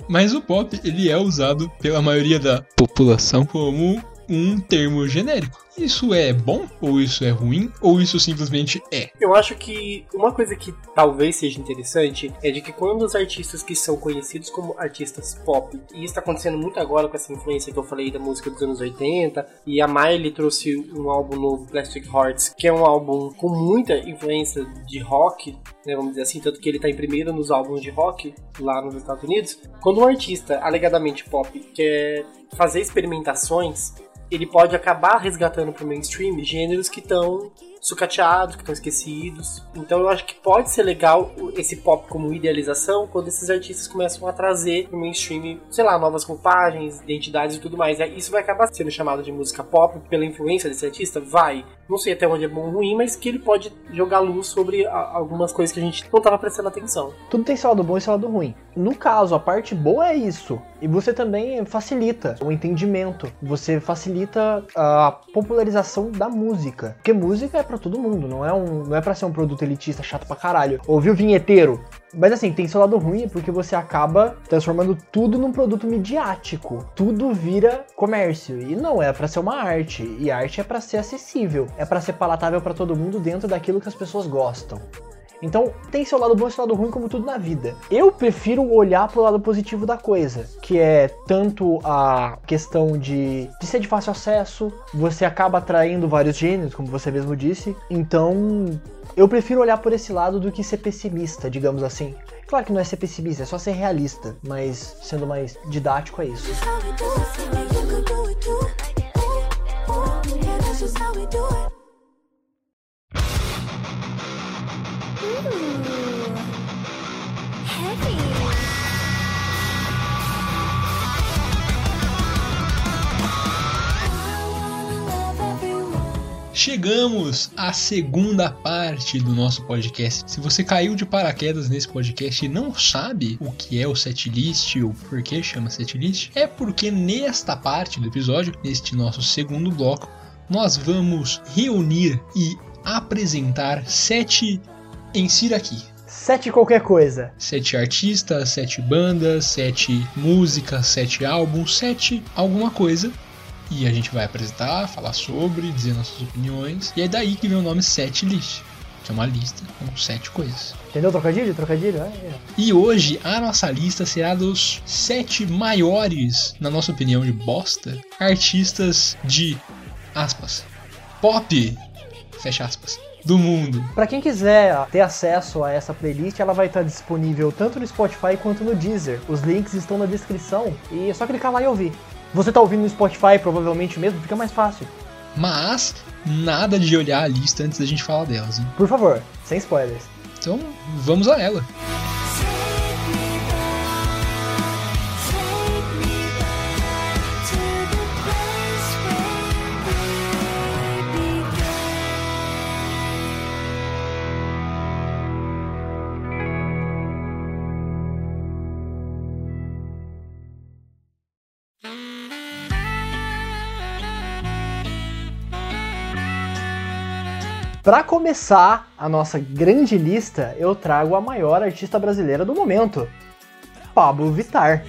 mas o pop ele é usado pela maioria da população como um termo genérico. Isso é bom? Ou isso é ruim? Ou isso simplesmente é? Eu acho que uma coisa que talvez seja interessante é de que quando os artistas que são conhecidos como artistas pop, e isso está acontecendo muito agora com essa influência que eu falei da música dos anos 80, e a Miley trouxe um álbum novo, Plastic Hearts, que é um álbum com muita influência de rock, né, vamos dizer assim, tanto que ele está em primeiro nos álbuns de rock lá nos Estados Unidos. Quando um artista alegadamente pop quer fazer experimentações, ele pode acabar resgatando pro mainstream gêneros que estão sucateados, que estão esquecidos. Então eu acho que pode ser legal esse pop como idealização quando esses artistas começam a trazer pro mainstream, sei lá, novas roupagens, identidades e tudo mais. Isso vai acabar sendo chamado de música pop pela influência desse artista? Vai. Não sei até onde é bom ou ruim, mas que ele pode jogar luz sobre algumas coisas que a gente não estava prestando atenção. Tudo tem seu lado bom e seu lado ruim. No caso, a parte boa é isso. E você também facilita o entendimento. Você facilita a popularização da música. Porque música é para todo mundo, não é um, não é para ser um produto elitista chato pra caralho. Ouviu vinheteiro? Mas assim, tem seu lado ruim porque você acaba transformando tudo num produto midiático. Tudo vira comércio e não é para ser uma arte. E arte é para ser acessível, é para ser palatável para todo mundo dentro daquilo que as pessoas gostam. Então, tem seu lado bom e seu lado ruim, como tudo na vida. Eu prefiro olhar pro lado positivo da coisa, que é tanto a questão de, de ser de fácil acesso, você acaba atraindo vários gêneros, como você mesmo disse. Então, eu prefiro olhar por esse lado do que ser pessimista, digamos assim. Claro que não é ser pessimista, é só ser realista, mas sendo mais didático é isso. Chegamos à segunda parte do nosso podcast. Se você caiu de paraquedas nesse podcast e não sabe o que é o setlist ou por que chama setlist, é porque nesta parte do episódio, neste nosso segundo bloco, nós vamos reunir e apresentar sete em aqui. Sete qualquer coisa. Sete artistas, sete bandas, sete músicas, sete álbuns, sete alguma coisa e a gente vai apresentar, falar sobre, dizer nossas opiniões. E é daí que vem o nome Set List, que é uma lista com sete coisas. Entendeu trocadilho? Trocadilho? É, é. E hoje a nossa lista será dos sete maiores, na nossa opinião, de bosta, artistas de aspas. Pop, fecha aspas do mundo. Para quem quiser ter acesso a essa playlist, ela vai estar disponível tanto no Spotify quanto no Deezer. Os links estão na descrição e é só clicar lá e ouvir. Você tá ouvindo no Spotify, provavelmente mesmo, fica mais fácil. Mas nada de olhar a lista antes da gente falar delas, hein? Por favor, sem spoilers. Então, vamos a ela. Para começar a nossa grande lista, eu trago a maior artista brasileira do momento, Pablo vê é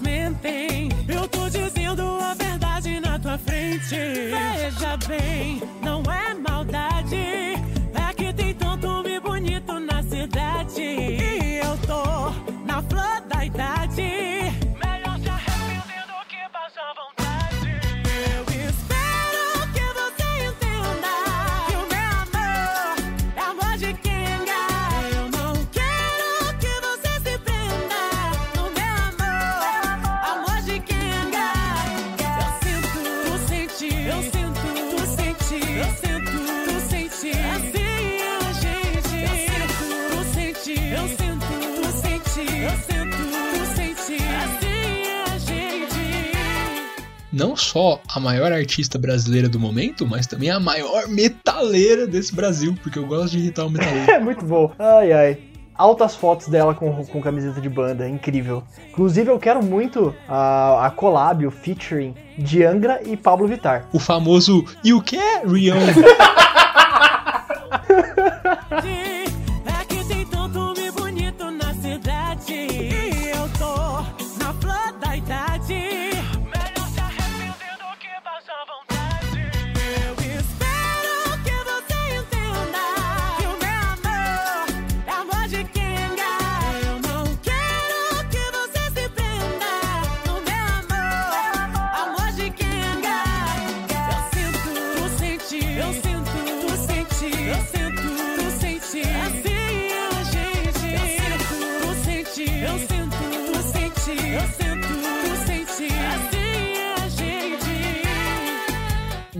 mentem. Eu tô dizendo a verdade na tua frente. Veja bem, só a maior artista brasileira do momento, mas também a maior metaleira desse Brasil, porque eu gosto de irritar o metaleiro. É muito bom. Ai, ai. Altas fotos dela com, com camiseta de banda, incrível. Inclusive, eu quero muito a, a collab, o featuring de Angra e Pablo Vittar. o famoso E o que, Rion?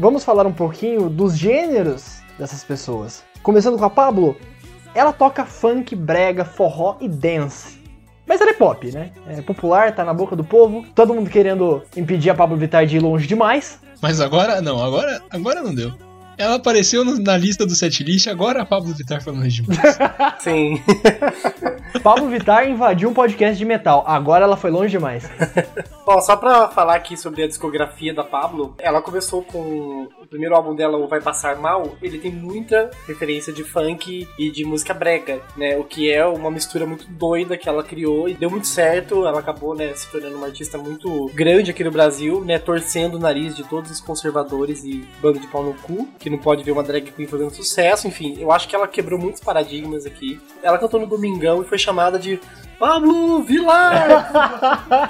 Vamos falar um pouquinho dos gêneros dessas pessoas. Começando com a Pablo, ela toca funk, brega, forró e dance. Mas ela é pop, né? É popular, tá na boca do povo. Todo mundo querendo impedir a Pablo Vittar de ir longe demais. Mas agora, não, agora, agora não deu. Ela apareceu no- na lista do setlist, agora a Pablo Vittar falando de demais. Sim. Pablo Vittar invadiu um podcast de metal. Agora ela foi longe demais. Bom, só pra falar aqui sobre a discografia da Pablo, ela começou com o primeiro álbum dela, O Vai Passar Mal, ele tem muita referência de funk e de música brega, né? O que é uma mistura muito doida que ela criou e deu muito certo. Ela acabou, né, se tornando uma artista muito grande aqui no Brasil, né? Torcendo o nariz de todos os conservadores e bando de pau no cu, que não pode ver uma drag queen fazendo sucesso. Enfim, eu acho que ela quebrou muitos paradigmas aqui. Ela cantou no Domingão e foi chamada de Pablo Vilar!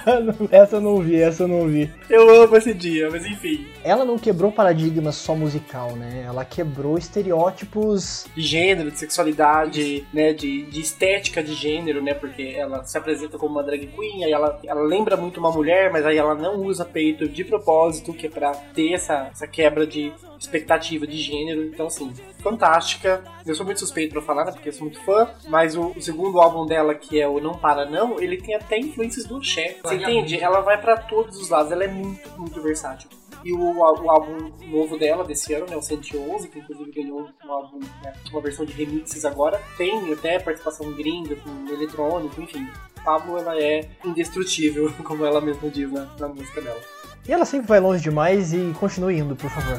essa eu não ouvi, essa eu não ouvi. Eu amo esse dia, mas enfim. Ela não quebrou paradigmas só musical, né? Ela quebrou estereótipos. De gênero, de sexualidade, né? De, de estética de gênero, né? Porque ela se apresenta como uma drag queen, aí ela, ela lembra muito uma mulher, mas aí ela não usa peito de propósito, que é pra ter essa, essa quebra de expectativa de gênero. Então, assim, fantástica. Eu sou muito suspeito pra falar, né? Porque eu sou muito fã. Mas o, o segundo álbum dela, que é o Não Para Não, ele tem até influências do Cher. Você entende? Ela vai pra todos os lados. Ela é muito, muito versátil. E o, o álbum novo dela desse ano, né, o 111, que inclusive ganhou um álbum, né, uma versão de remixes agora, tem até participação gringa, com eletrônico, enfim. Pablo, ela é indestrutível, como ela mesma diz na, na música dela. E ela sempre vai longe demais e continue indo, por favor.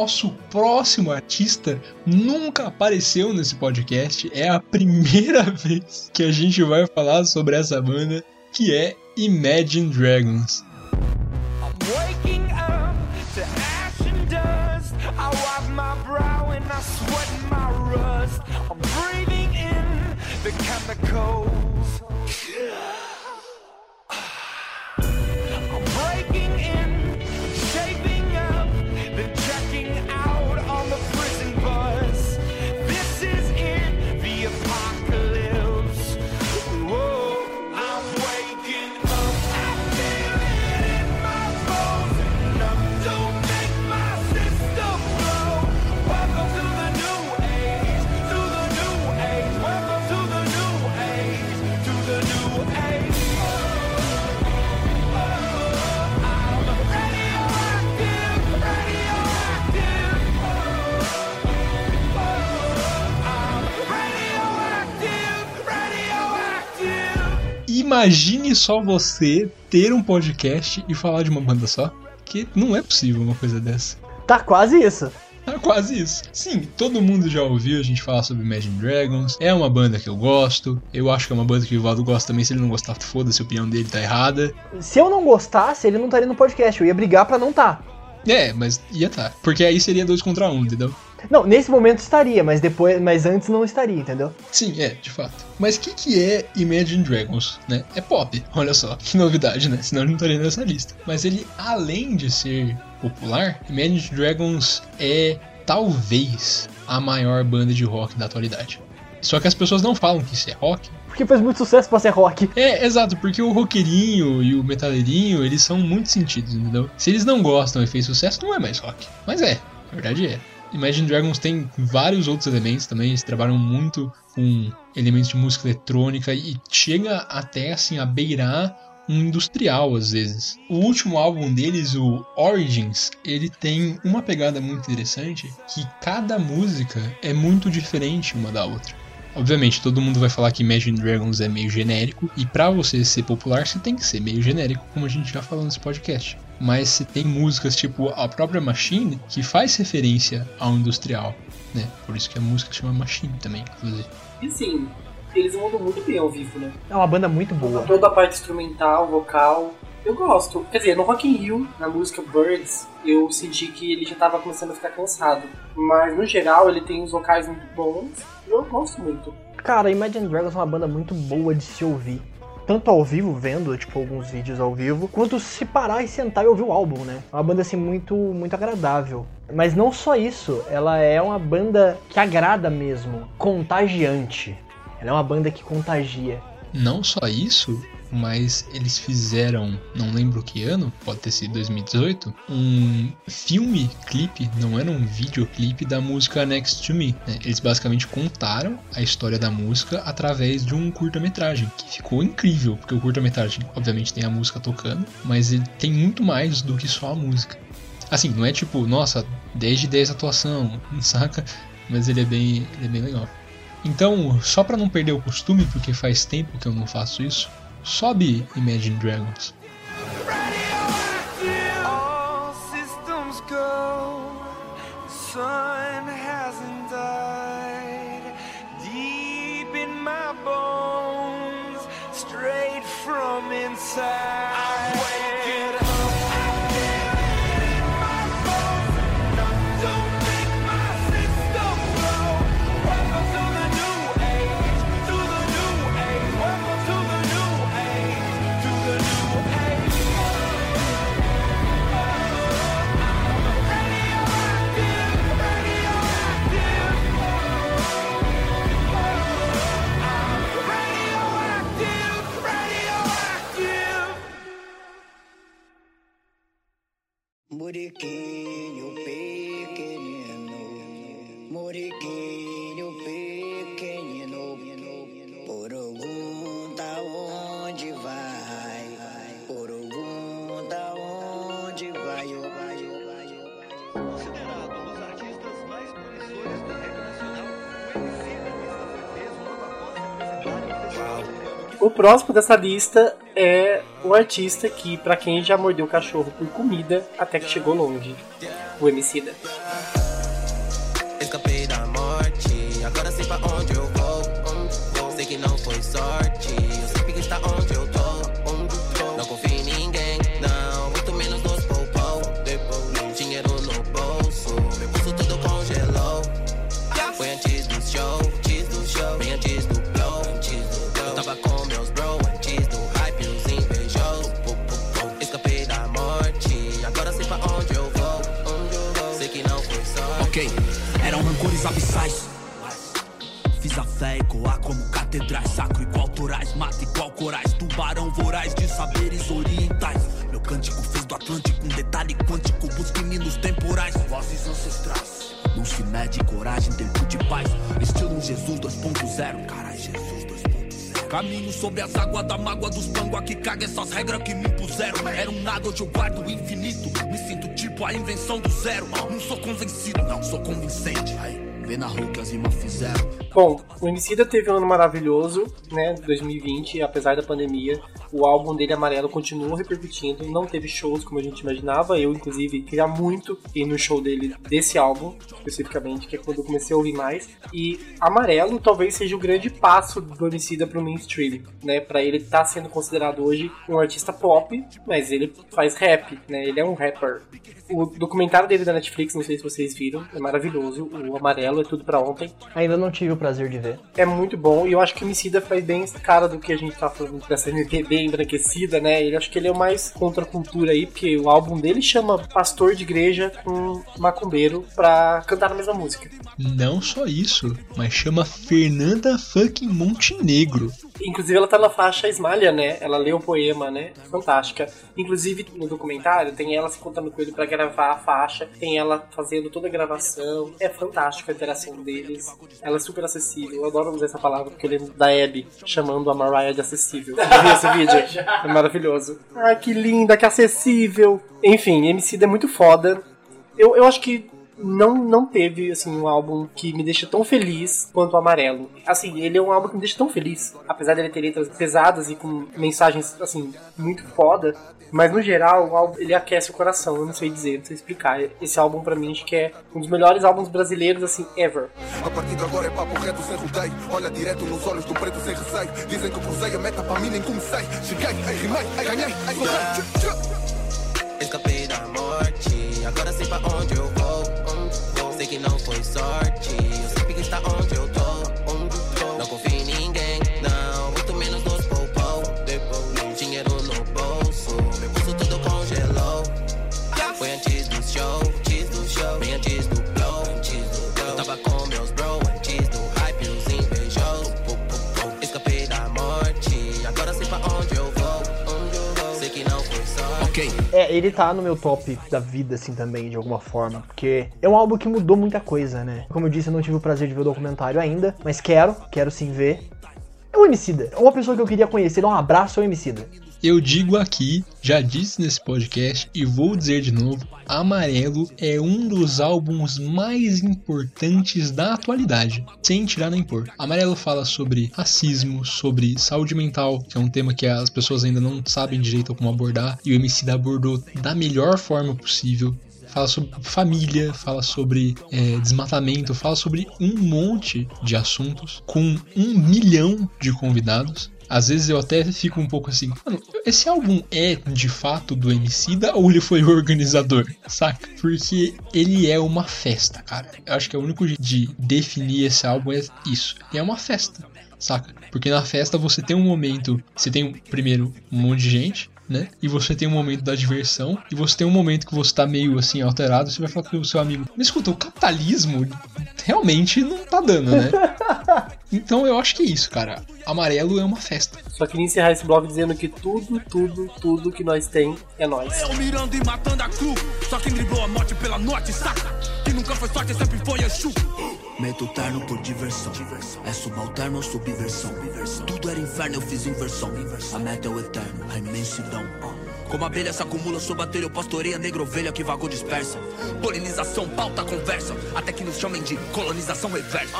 Nosso próximo artista nunca apareceu nesse podcast. É a primeira vez que a gente vai falar sobre essa banda, que é Imagine Dragons. Imagine só você ter um podcast e falar de uma banda só. Que não é possível uma coisa dessa. Tá quase isso. É quase isso. Sim, todo mundo já ouviu a gente falar sobre Imagine Dragons. É uma banda que eu gosto. Eu acho que é uma banda que o Valdo gosta também. Se ele não gostar, foda-se, a opinião dele tá errada. Se eu não gostasse, ele não estaria no podcast. Eu ia brigar pra não tá. É, mas ia tá. Porque aí seria dois contra um, entendeu? Não, nesse momento estaria, mas depois, mas antes não estaria, entendeu? Sim, é, de fato. Mas o que, que é Imagine Dragons, né? É pop, olha só, que novidade, né? Senão ele não estaria nessa lista. Mas ele, além de ser popular, Imagine Dragons é talvez a maior banda de rock da atualidade. Só que as pessoas não falam que isso é rock. Porque faz muito sucesso pra ser rock. É, exato, porque o roqueirinho e o metaleirinho, eles são muito sentidos, entendeu? Se eles não gostam e fez sucesso, não é mais rock. Mas é, na verdade é. Imagine Dragons tem vários outros elementos também, eles trabalham muito com elementos de música eletrônica e chega até assim a beirar um industrial às vezes. O último álbum deles, o Origins, ele tem uma pegada muito interessante que cada música é muito diferente uma da outra. Obviamente, todo mundo vai falar que Imagine Dragons é meio genérico, e pra você ser popular, você tem que ser meio genérico, como a gente já falou nesse podcast. Mas você tem músicas tipo a própria Machine que faz referência ao industrial, né? Por isso que a música chama Machine também, inclusive. E sim, eles mandam muito bem ao vivo, né? É uma banda muito boa. Toda a parte instrumental, vocal. Eu gosto. Quer dizer, no Rock in Rio, na música Birds, eu senti que ele já tava começando a ficar cansado. Mas no geral, ele tem uns vocais muito bons. e Eu gosto muito. Cara, Imagine Dragons é uma banda muito boa de se ouvir. Tanto ao vivo, vendo, tipo, alguns vídeos ao vivo, quanto se parar e sentar e ouvir o álbum, né? É uma banda, assim, muito, muito agradável. Mas não só isso, ela é uma banda que agrada mesmo, contagiante. Ela é uma banda que contagia. Não só isso, mas eles fizeram, não lembro que ano, pode ter sido 2018, um filme clipe, não era um videoclipe da música Next to Me. né? Eles basicamente contaram a história da música através de um curta-metragem, que ficou incrível, porque o curta-metragem, obviamente, tem a música tocando, mas ele tem muito mais do que só a música. Assim, não é tipo, nossa, 10 de 10 atuação, saca? Mas ele é bem, ele é bem legal. Então, só pra não perder o costume, porque faz tempo que eu não faço isso, sobe Imagine Dragons. All Botequinho. O próximo dessa lista é o artista que, pra quem já mordeu cachorro por comida, até que chegou longe. O Emicida. Eram rancores abissais. Fiz a fé ecoar como catedrais, sacro igual torais, mata igual corais, tubarão voraz de saberes orientais. Meu cântico fez do Atlântico um detalhe quântico, busque nos temporais, vozes ancestrais. Não se mede coragem, tempo de paz, estilo Jesus 2.0, carai, Jesus 2.0. Caminho sobre as águas da mágoa dos pangua que caga essas regras que me impuseram. Era um nada, hoje eu guardo o infinito. Me sinto tipo a invenção do zero. Não sou convencido, não sou convincente. Na rua que as fizeram. Bom, o Emicida teve um ano maravilhoso, né, 2020, apesar da pandemia. O álbum dele, Amarelo, continuou repercutindo, não teve shows como a gente imaginava. Eu, inclusive, queria muito ir no show dele, desse álbum, especificamente, que é quando eu comecei a ouvir mais. E Amarelo talvez seja o grande passo do Emicida pro mainstream, né, pra ele estar sendo considerado hoje um artista pop, mas ele faz rap, né, ele é um rapper. O documentário dele da Netflix, não sei se vocês viram, é maravilhoso. O Amarelo é tudo pra ontem. Ainda não tive o prazer de ver. É muito bom e eu acho que o Emicida faz bem essa cara do que a gente tá falando dessa MPB embranquecida, né? Ele acho que ele é o mais contra a cultura aí, porque o álbum dele chama Pastor de Igreja com Macumbeiro pra cantar a mesma música. Não só isso, mas chama Fernanda fucking Montenegro. Inclusive ela tá na faixa Esmalha, né? Ela lê o poema, né? Fantástica. Inclusive no documentário tem ela se contando com ele pra gravar a faixa, tem ela fazendo toda a gravação. É fantástico a interação deles. Ela é super acessível. Eu adoro usar essa palavra porque eu lembro da Abby chamando a Mariah de acessível. Viu esse vídeo? É maravilhoso. Ai, que linda, que acessível. Enfim, MC é muito foda. Eu, eu acho que não, não teve, assim, um álbum que me deixa tão feliz quanto o Amarelo. Assim, ele é um álbum que me deixa tão feliz. Apesar dele ter letras pesadas e com mensagens, assim, muito foda. Mas, no geral, o álbum, ele aquece o coração. Eu não sei dizer, não sei explicar. Esse álbum, pra mim, acho que é um dos melhores álbuns brasileiros, assim, ever. A partir de agora é papo reto sem rodeio. Olha direto nos olhos do preto sem receio. Dizem que eu cruzei a meta para mim, nem comecei. Cheguei, ai, rimei, ai, ganhei, ai, correi. Escapei da morte, agora sei pra onde eu vou. Que não foi sorte, eu sei que está onde eu tô. Hum, Não confio em ninguém, não, muito menos nos poupou. Dinheiro no bolso, meu bolso tudo congelou. Foi antes do show, É, ele tá no meu top da vida, assim, também, de alguma forma. Porque é um álbum que mudou muita coisa, né? Como eu disse, eu não tive o prazer de ver o documentário ainda, mas quero, quero sim ver. É o Emicida. É uma pessoa que eu queria conhecer. Um abraço ao Emicida. Eu digo aqui, já disse nesse podcast e vou dizer de novo: Amarelo é um dos álbuns mais importantes da atualidade, sem tirar nem pôr. Amarelo fala sobre racismo, sobre saúde mental, que é um tema que as pessoas ainda não sabem direito como abordar, e o MC abordou da melhor forma possível. Fala sobre família, fala sobre é, desmatamento, fala sobre um monte de assuntos, com um milhão de convidados. Às vezes eu até fico um pouco assim, mano, esse álbum é de fato do Emicida ou ele foi o organizador, saca? Porque ele é uma festa, cara. Eu acho que é o único jeito de definir esse álbum é isso. E é uma festa, saca? Porque na festa você tem um momento, você tem primeiro um monte de gente, né? E você tem um momento da diversão, e você tem um momento que você tá meio assim alterado, você vai falar com o seu amigo, mas escuta, o capitalismo realmente não tá dando, né? Então eu acho que é isso, cara. Amarelo é uma festa. Só queria encerrar esse blog dizendo que tudo, tudo, tudo que nós tem é nós. Eu mirando e matando a cru. Só quem driblou a morte pela norte, saca? Que nunca foi sorte, sempre foi Exu. Meto terno por diversão. É subalterno ou subversão. Tudo era inferno, eu fiz inversão. A meta é o eterno, a imensidão. Como abelha se acumula sob a telha, eu pastoreia negra ovelha que vagou dispersa. Polinização, pauta, conversa. Até que nos chamem de colonização reversa.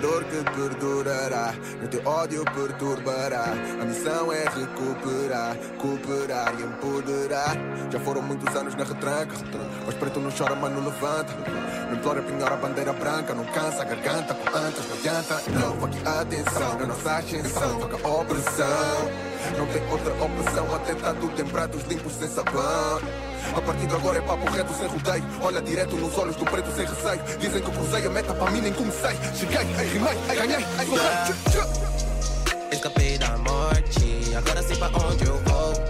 Dor que perdurará, não tem ódio perturbará. A missão é recuperar, cooperar e empoderar. Já foram muitos anos na retranca, mas preto não chora, mano, levanta. Não implora penhora a bandeira branca, não cansa a garganta com antas, não adianta. Não, aqui atenção, na nossa ascensão, toca a opressão. Não tem outra opção, atentado tem pratos limpos sem sabão. A partir de agora é papo reto sem rodeio. Olha direto nos olhos do preto sem receio. Dizem que eu cruzei a meta para mim, nem comecei. Cheguei, ai, rimei, ai, ganhei. Tchu, tchu. Escapei da morte, agora sei pra onde eu vou.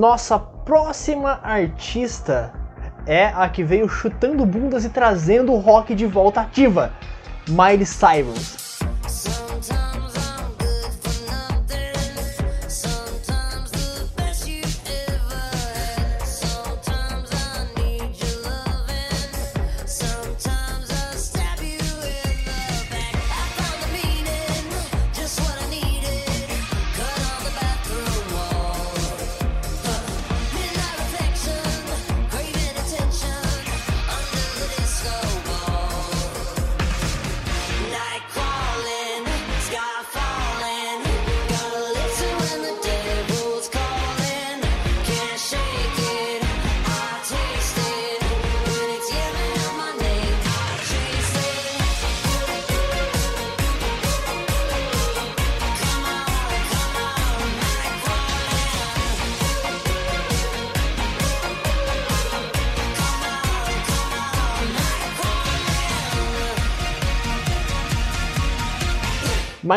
Nossa próxima artista é a que veio chutando bundas e trazendo o rock de volta ativa, Miley Cyrus.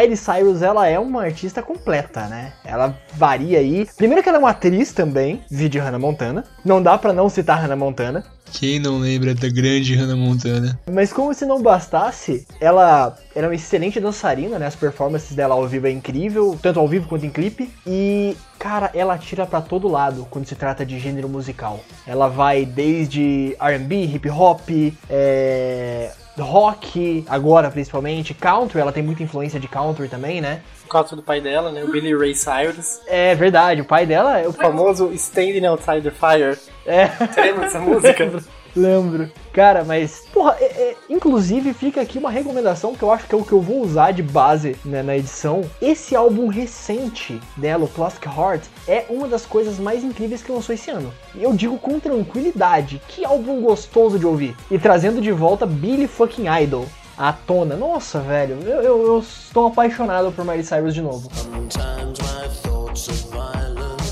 Miley Cyrus, ela é uma artista completa, né? Ela varia aí. Primeiro que ela é uma atriz também, vídeo Hannah Montana. Não dá pra não citar Hannah Montana. Quem não lembra da grande Hannah Montana? Mas como se não bastasse, ela era uma excelente dançarina, né? As performances dela ao vivo é incrível, tanto ao vivo quanto em clipe. E, cara, ela tira pra todo lado quando se trata de gênero musical. Ela vai desde R&B, hip hop, é rock, agora principalmente, country, ela tem muita influência de country também, né? Por causa do pai dela, né? O Billy Ray Cyrus. É verdade, o pai dela é o O famoso Standing Outside the Fire. É. Você lembra dessa música? Lembro. Cara, mas, porra, é- é- inclusive fica aqui uma recomendação que eu acho que é o que eu vou usar de base né, na edição. Esse álbum recente dela, o Plastic Heart, é uma das coisas mais incríveis que lançou esse ano. E eu digo com tranquilidade, que álbum gostoso de ouvir. E trazendo de volta Billy Fucking Idol à tona. Nossa, velho, eu, eu, eu estou apaixonado por Miley Cyrus de novo. Sometimes my thoughts are violent.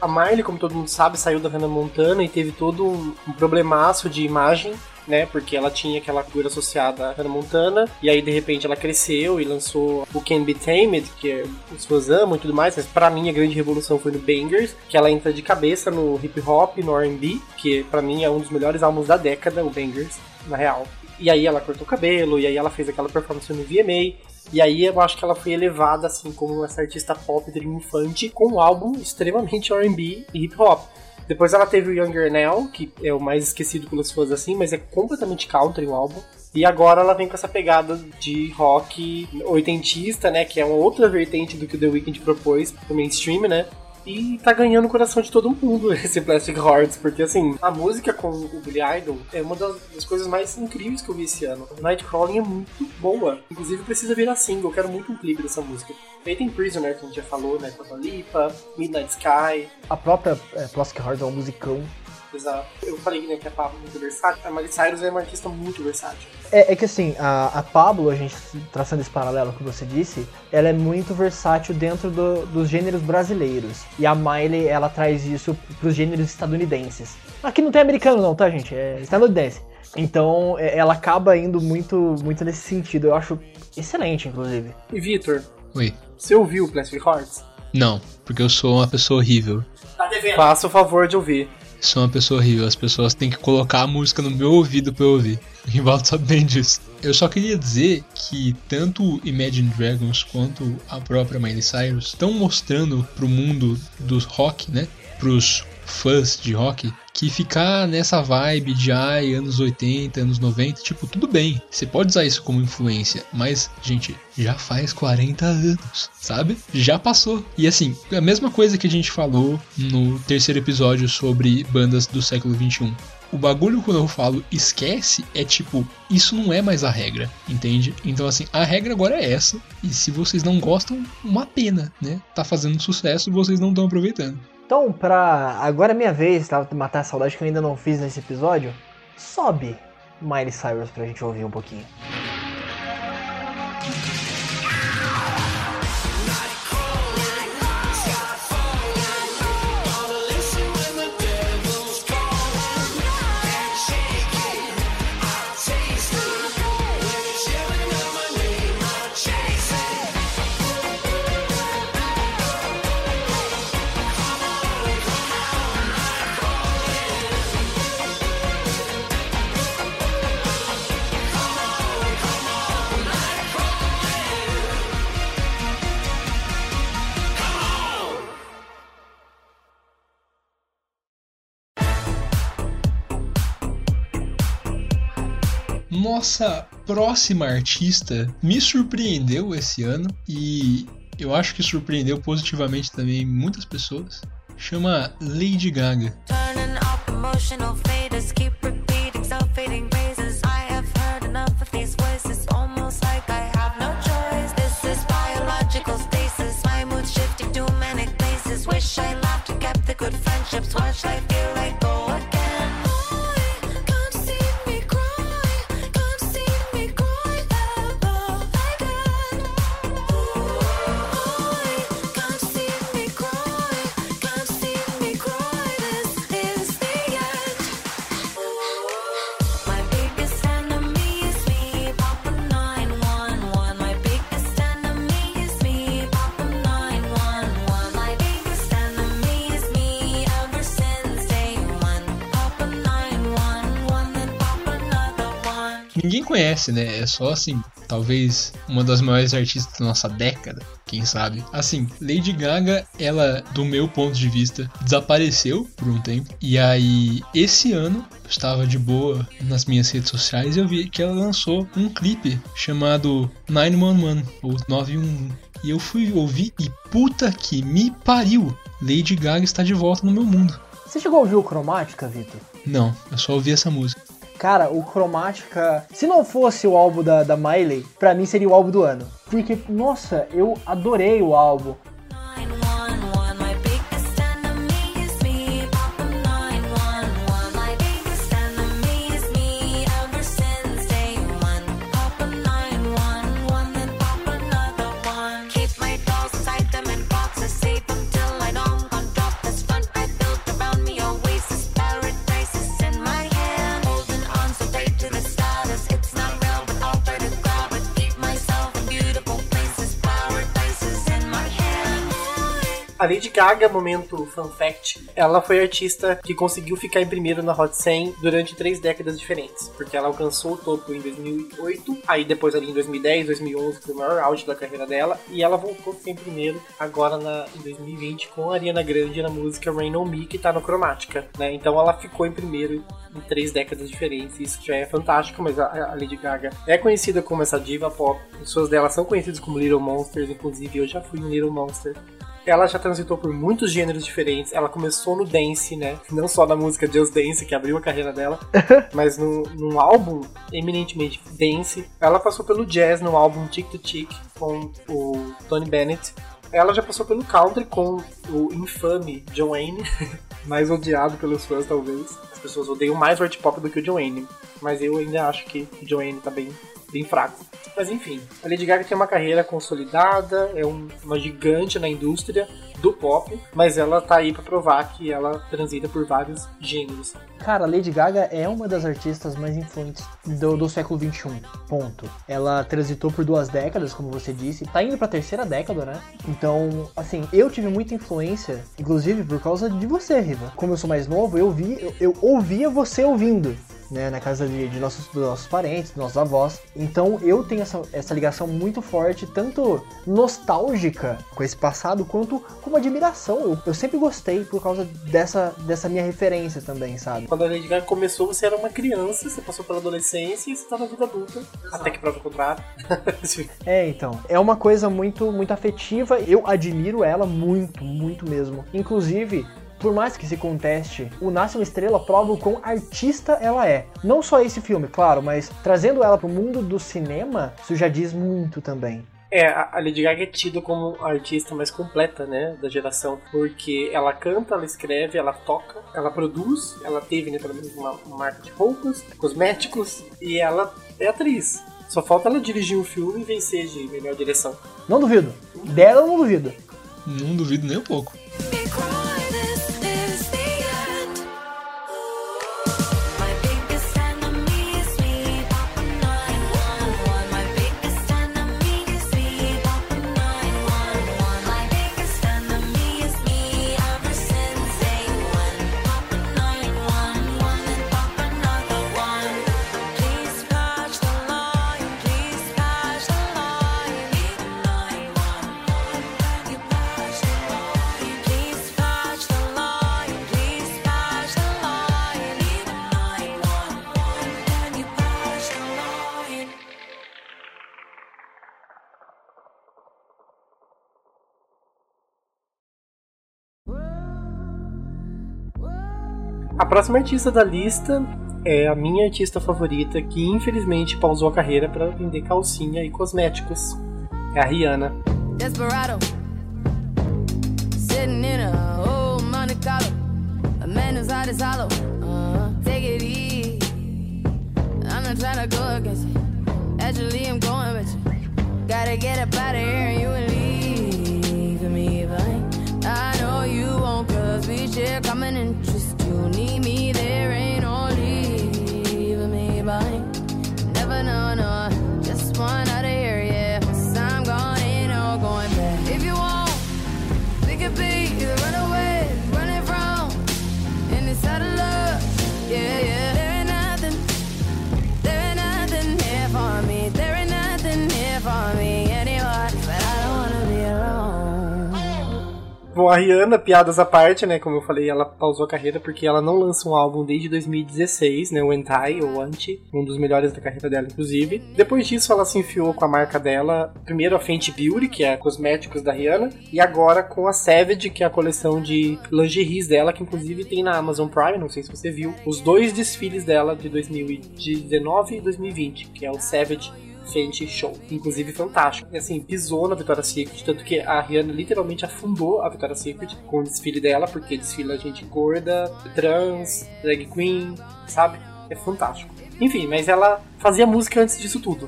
A Miley, como todo mundo sabe, saiu da Hannah Montana e teve todo um, um problemaço de imagem, né? Porque ela tinha aquela figura associada à Hannah Montana, e aí de repente ela cresceu e lançou o Can Be Tamed, que é- as pessoas amam e tudo mais, mas pra mim a grande revolução foi no Bangers, que ela entra de cabeça no hip hop, no R&B, que pra mim é um dos melhores álbuns da década, o Bangers, na real. E aí ela cortou o cabelo, e aí ela fez aquela performance no VMA, e aí eu acho que ela foi elevada assim como essa artista pop triunfante com um álbum extremamente R&B e hip hop. Depois ela teve o Younger Now, que é o mais esquecido pelas pessoas assim, mas é completamente country o álbum. E agora ela vem com essa pegada de rock oitentista, né, que é uma outra vertente do que o The Weeknd propôs pro mainstream, né? E tá ganhando o coração de todo mundo esse Plastic Hearts, porque assim, a música com o Billy Idol é uma das, coisas mais incríveis que eu vi esse ano. Nightcrawling é muito boa, inclusive precisa virar single, eu quero muito um clipe dessa música. Feita em Prisoner, que a gente já falou, né, com a Lipa, Midnight Sky, A própria é, Plastic Heart é um musicão. Exato. Eu falei né, que a Pablo é muito versátil, a Miley Cyrus é uma artista muito versátil. É, é que assim, a, a Pablo, a gente traçando esse paralelo que você disse, ela é muito versátil dentro do- dos gêneros brasileiros. E a Miley, ela traz isso pros gêneros estadunidenses. Aqui não tem americano não, tá, gente? É estadunidense. Então, é- ela acaba indo muito, muito nesse sentido. Eu acho excelente, inclusive. E Vitor, Oi. você ouviu o Plastic Hearts? Não, porque eu sou uma pessoa horrível. Tá devendo. Faça o favor de ouvir. Sou uma pessoa horrível. As pessoas têm que colocar a música no meu ouvido pra eu ouvir. O Rivaldo sabe bem disso. Eu só queria dizer que tanto Imagine Dragons quanto a própria Miley Cyrus estão mostrando pro mundo dos rock, né? Pros fãs de rock, que ficar nessa vibe de ai, anos 80, anos 90, tipo, tudo bem. Você pode usar isso como influência, mas, gente, já faz 40 anos, sabe? Já passou. E assim, a mesma coisa que a gente falou no terceiro episódio sobre bandas do século 21. O bagulho quando eu falo esquece é tipo, isso não é mais a regra, entende? Então assim, a regra agora é essa, e se vocês não gostam, uma pena, né? Tá fazendo sucesso vocês não estão aproveitando. Então, pra. Agora é minha vez, tá? Matar a saudade que eu ainda não fiz nesse episódio. Sobe Miley Cyrus pra gente ouvir um pouquinho. Nossa próxima artista me surpreendeu esse ano e eu acho que surpreendeu positivamente também muitas pessoas. Chama Lady Gaga. Watch feel conhece, né? É só assim, talvez uma das maiores artistas da nossa década, quem sabe. Assim, Lady Gaga, ela, do meu ponto de vista, desapareceu por um tempo. E aí, esse ano, eu estava de boa nas minhas redes sociais e eu vi que ela lançou um clipe chamado 911 ou 911. E eu fui ouvir e puta que me pariu! Lady Gaga está de volta no meu mundo. Você chegou a ouvir o Cromática, Vitor? Não, eu só ouvi essa música. Cara, o Cromática, se não fosse o álbum da, da Miley, pra mim seria o álbum do ano. Porque, nossa, eu adorei o álbum. A Lady Gaga, momento fun fact, ela foi a artista que conseguiu ficar em primeiro na Hot 100 durante três décadas diferentes, porque ela alcançou o topo em 2008, aí depois ali em 2010, 2011 foi o maior auge da carreira dela, e ela voltou a em primeiro agora na, em 2020 com a Ariana Grande na música Rain On Me, que tá no Cromática, né? Então ela ficou em primeiro em três décadas diferentes, isso já é fantástico, mas a, a Lady Gaga é conhecida como essa diva pop, as pessoas dela são conhecidas como Little Monsters, inclusive eu já fui um Little Monster. Ela já transitou por muitos gêneros diferentes. Ela começou no dance, né? Não só na música Just Dance, que abriu a carreira dela, mas no, num álbum eminentemente dance. Ela passou pelo jazz no álbum Tick to Tick com o Tony Bennett. Ela já passou pelo country com o infame John Wayne, mais odiado pelos fãs, talvez. As pessoas odeiam mais o art pop do que o John Wayne, mas eu ainda acho que o John Wayne tá bem, bem fraco. Mas enfim, a Lady Gaga tem uma carreira consolidada, é um- uma gigante na indústria do pop, mas ela tá aí pra provar que ela transita por vários gêneros. Cara, Lady Gaga é uma das artistas mais influentes do, do século XXI. Ponto. Ela transitou por duas décadas, como você disse. Tá indo pra terceira década, né? Então, assim, eu tive muita influência, inclusive por causa de você, Riva. Como eu sou mais novo, eu vi, eu, eu ouvia você ouvindo. Né, na casa de, de nossos, dos nossos parentes, dos nossos avós. Então eu tenho essa, essa ligação muito forte, tanto nostálgica com esse passado, quanto como admiração. Eu, eu sempre gostei por causa dessa, dessa minha referência também, sabe? Quando a Lady Gaga começou, você era uma criança, você passou pela adolescência e você tá na vida adulta, até que prova o contrário. É, então. É uma coisa muito, muito afetiva. Eu admiro ela muito, muito mesmo. Inclusive, Por mais que se conteste, o Nasce uma Estrela prova o quão artista ela é. Não só esse filme, claro, mas trazendo ela pro mundo do cinema, isso já diz muito também. É, a Lady Gaga é tida como a artista mais completa, né, da geração, porque ela canta, ela escreve, ela toca, ela produz, ela teve, né, pelo menos uma, uma marca de roupas, cosméticos, e ela é atriz. Só falta ela dirigir um filme e vencer de melhor direção. Não duvido. Dela eu não duvido. Não duvido nem um pouco. A próxima artista da lista é a minha artista favorita, que infelizmente pausou a carreira para vender calcinha e cosméticos. É a Rihanna. Desperado. Sitting in a old Monte Carlo. A man whose heart is hollow. Uh, take it easy. I'm not trying to go against you. Actually, I'm going with you. Gotta get up out of here and you will leave me behind. I know you won't, cause we share common interest. Bom, a Rihanna, piadas à parte, né? Como eu falei, ela pausou a carreira porque ela não lança um álbum desde 2016, né? O Anti, ou Anti, um dos melhores da carreira dela, inclusive. Depois disso, ela se enfiou com a marca dela, primeiro a Fenty Beauty, que é cosméticos da Rihanna, e agora com a Savage, que é a coleção de lingeries dela, que inclusive tem na Amazon Prime, não sei se você viu, os dois desfiles dela de 2019 e 2020, que é o Savage Show. Inclusive fantástico. E assim, pisou na Victoria's Secret, tanto que a Rihanna literalmente afundou a Victoria's Secret com o desfile dela, porque desfila gente gorda, trans, drag queen, sabe? É fantástico. Enfim, mas ela fazia música antes disso tudo.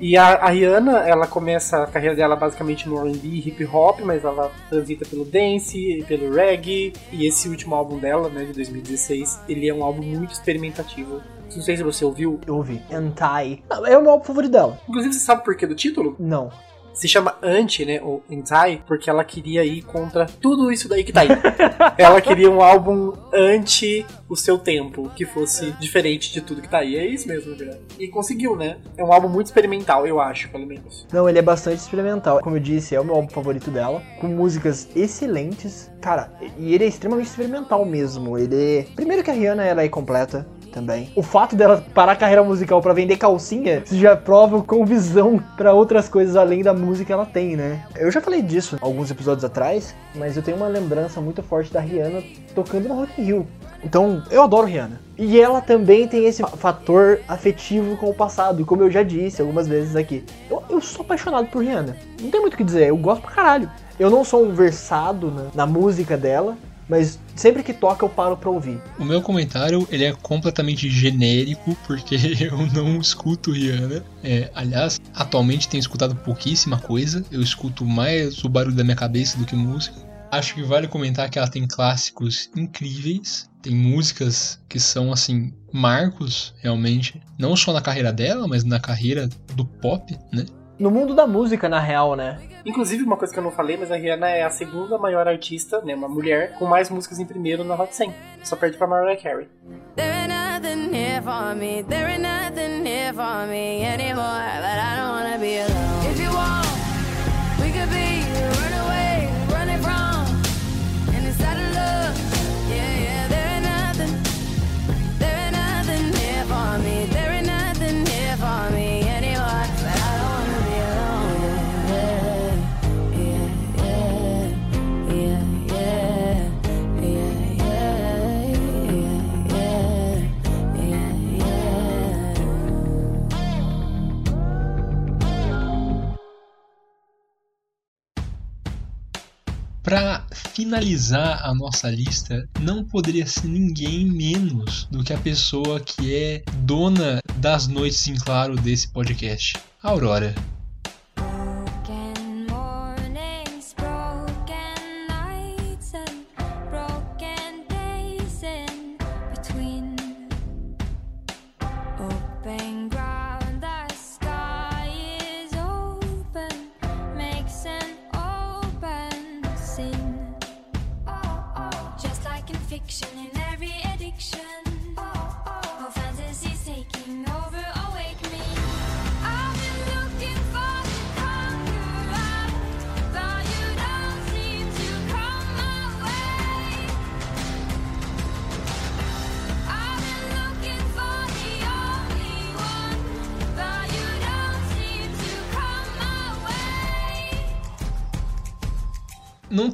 E a, a Rihanna, ela começa a carreira dela basicamente no R&B e hip hop, mas ela transita pelo dance, pelo reggae, e esse último álbum dela, né, de 2016, ele é um álbum muito experimentativo. Não sei se você ouviu. Eu ouvi. Anti. É o meu álbum favorito dela. Inclusive, você sabe o porquê do título? Não. Se chama Anti, né, ou Anti, porque ela queria ir contra tudo isso daí que tá aí. ela queria um álbum anti o seu tempo, que fosse diferente de tudo que tá aí. É isso mesmo, na verdade. E conseguiu, né? É um álbum muito experimental, eu acho, pelo menos. Não, ele é bastante experimental. Como eu disse, é o meu álbum favorito dela. Com músicas excelentes. Cara, e ele é extremamente experimental mesmo. Ele. Primeiro que a Rihanna ela é completa. Também. O fato dela parar a carreira musical pra vender calcinha isso já prova com visão pra outras coisas além da música que ela tem, né? Eu já falei disso alguns episódios atrás, mas eu tenho uma lembrança muito forte da Rihanna tocando no Rock in Rio. Então, eu adoro Rihanna. E ela também tem esse fator afetivo com o passado, como eu já disse algumas vezes aqui. Eu, eu sou apaixonado por Rihanna. Não tem muito o que dizer, eu gosto pra caralho. Eu não sou um versado na, na música dela, mas sempre que toca eu paro pra ouvir. O meu comentário ele é completamente genérico, porque eu não escuto Rihanna. É, aliás, atualmente tenho escutado pouquíssima coisa. Eu escuto mais o barulho da minha cabeça do que música. Acho que vale comentar que ela tem clássicos incríveis. Tem músicas que são, assim, marcos, realmente. Não só na carreira dela, mas na carreira do pop, né? No mundo da música, na real, né? Inclusive, uma coisa que eu não falei, mas a Rihanna é a segunda maior artista, né, uma mulher, com mais músicas em primeiro na Hot 100. Só perde pra Mariah Carey. There Pra finalizar a nossa lista, não poderia ser ninguém menos do que a pessoa que é dona das noites em claro desse podcast, Aurora.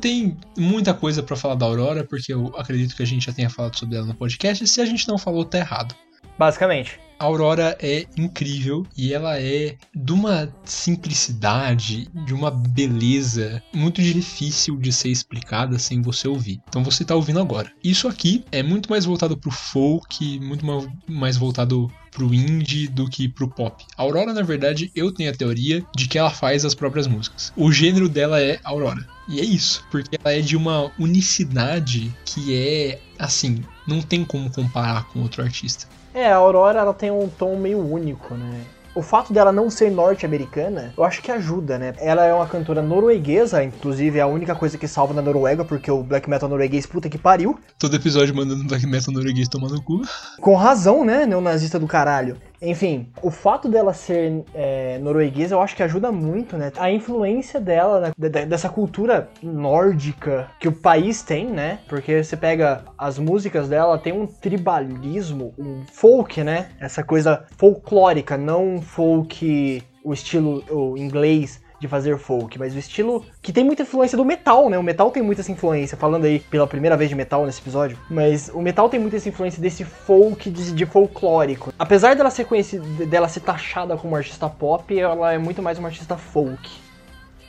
Tem muita coisa pra falar da Aurora, porque eu acredito que a gente já tenha falado sobre ela no podcast, e se a gente não falou, tá errado. Basicamente. A Aurora é incrível e ela é de uma simplicidade, de uma beleza muito difícil de ser explicada sem você ouvir. Então você tá ouvindo agora. Isso aqui é muito mais voltado pro folk, muito ma- mais voltado pro indie do que pro pop. A Aurora, na verdade, eu tenho a teoria de que ela faz as próprias músicas. O gênero dela é Aurora. E é isso, porque ela é de uma unicidade que é assim, não tem como comparar com outro artista. É, a Aurora ela tem um tom meio único, né? O fato dela não ser norte-americana, eu acho que ajuda, né? Ela é uma cantora norueguesa, inclusive é a única coisa que salva na Noruega, porque o black metal norueguês puta que pariu. Todo episódio mandando black metal norueguês tomar no cu. Com razão, né, neonazista do caralho. Enfim, o fato dela ser é, norueguesa eu acho que ajuda muito, né? A influência dela, né, de- de- dessa cultura nórdica que o país tem, né? Porque você pega as músicas dela, tem um tribalismo, um folk, né? Essa coisa folclórica, não folk, o estilo o inglês de fazer folk, mas o estilo que tem muita influência do metal, né? O metal tem muita essa influência, falando aí pela primeira vez de metal nesse episódio, mas o metal tem muita essa influência desse folk de, de folclórico. Apesar dela ser conhecida, dela ser taxada como artista pop, ela é muito mais uma artista folk.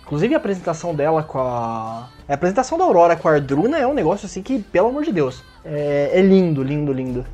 Inclusive a apresentação dela com a. A apresentação da Aurora com a Ardruna é um negócio assim que, pelo amor de Deus, é, é lindo, lindo, lindo.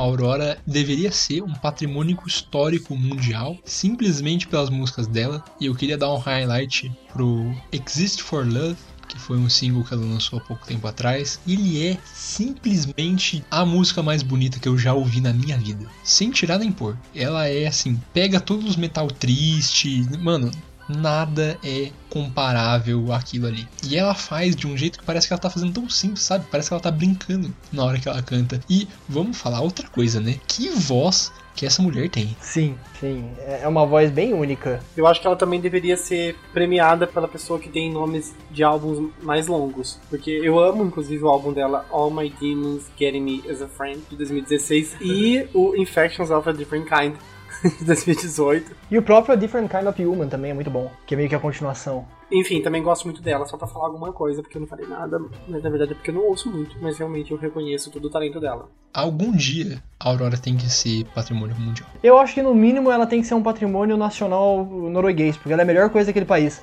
A Aurora deveria ser um patrimônio histórico mundial simplesmente pelas músicas dela. E eu queria dar um highlight pro Exist for Love, que foi um single que ela lançou há pouco tempo atrás. Ele é simplesmente a música mais bonita que eu já ouvi na minha vida, sem tirar nem pôr. Ela é assim, pega todos os metal triste, mano, nada é comparável àquilo ali. E ela faz de um jeito que parece que ela tá fazendo tão simples, sabe? Parece que ela tá brincando na hora que ela canta. E vamos falar outra coisa, né? Que voz que essa mulher tem. Sim, sim. É uma voz bem única. Eu acho que ela também deveria ser premiada pela pessoa que tem nomes de álbuns mais longos. Porque eu amo, inclusive, o álbum dela, All My Demons Getting Me as a Friend, de 2016, e o Infections of a Different Kind, de 2018. E o próprio A Different Kind of Human também é muito bom, que é meio que a continuação. Enfim, também gosto muito dela, só pra falar alguma coisa, porque eu não falei nada, mas na verdade é porque eu não ouço muito, mas realmente eu reconheço todo o talento dela. Algum dia a Aurora tem que ser patrimônio mundial. Eu acho que no mínimo ela tem que ser um patrimônio nacional norueguês, porque ela é a melhor coisa daquele país.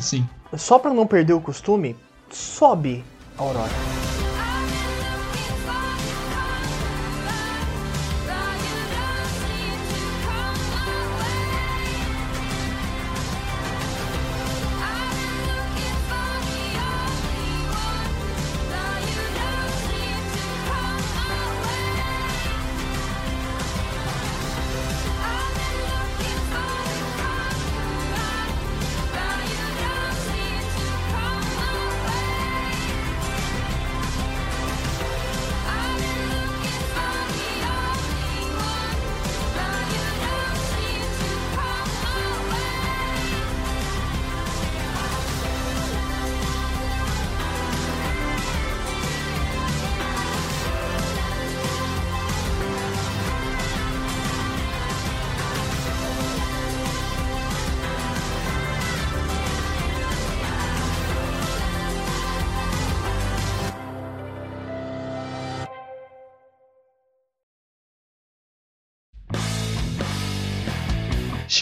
Sim. Só pra não perder o costume, sobe a Aurora.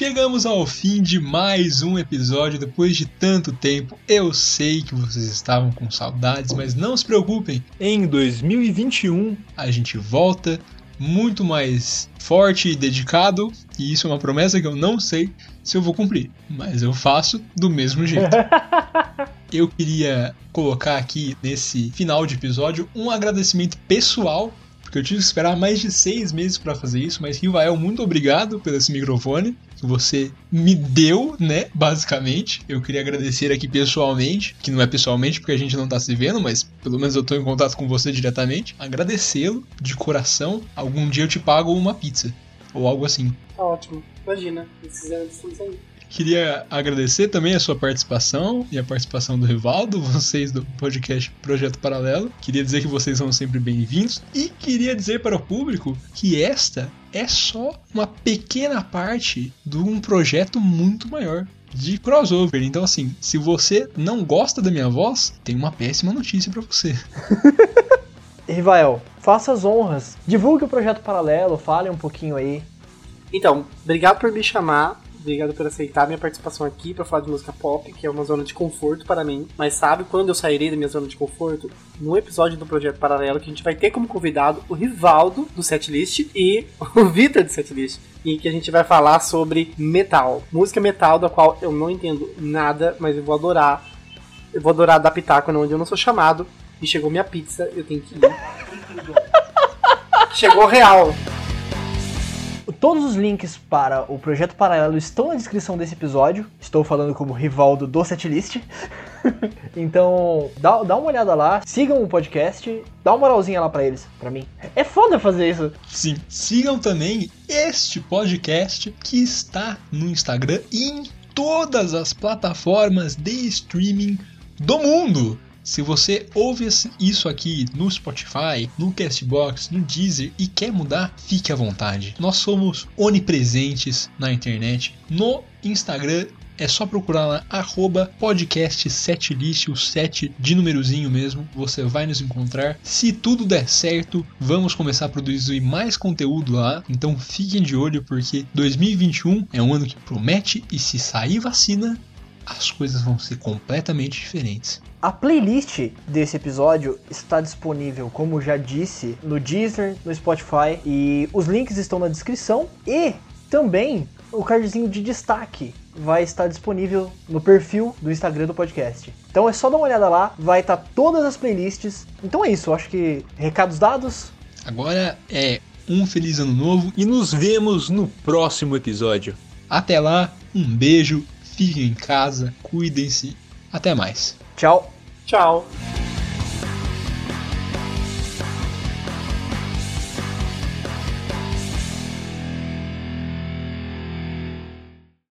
Chegamos ao fim de mais um episódio depois de tanto tempo. Eu sei que vocês estavam com saudades, mas não se preocupem. Em 2021 a gente volta muito mais forte e dedicado, e isso é uma promessa que eu não sei se eu vou cumprir, mas eu faço do mesmo jeito. Eu queria colocar aqui nesse final de episódio um agradecimento pessoal porque eu tive que esperar mais de seis meses para fazer isso, mas Rivael, muito obrigado pelo esse microfone que você me deu, né, basicamente. Eu queria agradecer aqui pessoalmente, que não é pessoalmente porque a gente não tá se vendo, mas pelo menos eu tô em contato com você diretamente. Agradecê-lo de coração. Algum dia eu te pago uma pizza ou algo assim. Tá ótimo. Imagina, precisando disso. Queria agradecer também a sua participação e a participação do Rivaldo, vocês do podcast Projeto Paralelo. Queria dizer que vocês são sempre bem-vindos e queria dizer para o público que esta é só uma pequena parte de um projeto muito maior de crossover. Então, assim, se você não gosta da minha voz, tem uma péssima notícia para você. Rivael, faça as honras. Divulgue o projeto paralelo, fale um pouquinho aí. Então, obrigado por me chamar. Obrigado por aceitar minha participação aqui para falar de música pop, que é uma zona de conforto para mim. Mas sabe quando eu sairei da minha zona de conforto? No episódio do Projeto Paralelo, que a gente vai ter como convidado o Rivaldo do Setlist e o Vitor do Setlist. E que a gente vai falar sobre metal. Música metal, da qual eu não entendo nada, mas eu vou adorar. Eu vou adorar adaptar quando onde eu não sou chamado. E chegou minha pizza, eu tenho que ir. chegou real. Todos os links para o projeto paralelo estão na descrição desse episódio. Estou falando como Rivaldo do Setlist. então, dá, dá uma olhada lá, sigam o podcast, dá uma moralzinha lá pra eles, pra mim. É foda fazer isso. Sim, sigam também este podcast que está no Instagram e em todas as plataformas de streaming do mundo. Se você ouve isso aqui no Spotify, no Castbox, no Deezer e quer mudar, fique à vontade. Nós somos onipresentes na internet. No Instagram é só procurar lá, arroba podcast setlist, o 7 de númerozinho mesmo, você vai nos encontrar. Se tudo der certo, vamos começar a produzir mais conteúdo lá, então fiquem de olho porque 2021 é um ano que promete e se sair vacina, as coisas vão ser completamente diferentes. A playlist desse episódio está disponível, como já disse, no Deezer, no Spotify e os links estão na descrição e também o cardzinho de destaque vai estar disponível no perfil do Instagram do podcast. Então é só dar uma olhada lá, vai estar todas as playlists. Então é isso, acho que recados dados. Agora é um feliz ano novo e nos vemos no próximo episódio. Até lá, um beijo, fiquem em casa, cuidem-se. Até mais. Tchau. Tchau.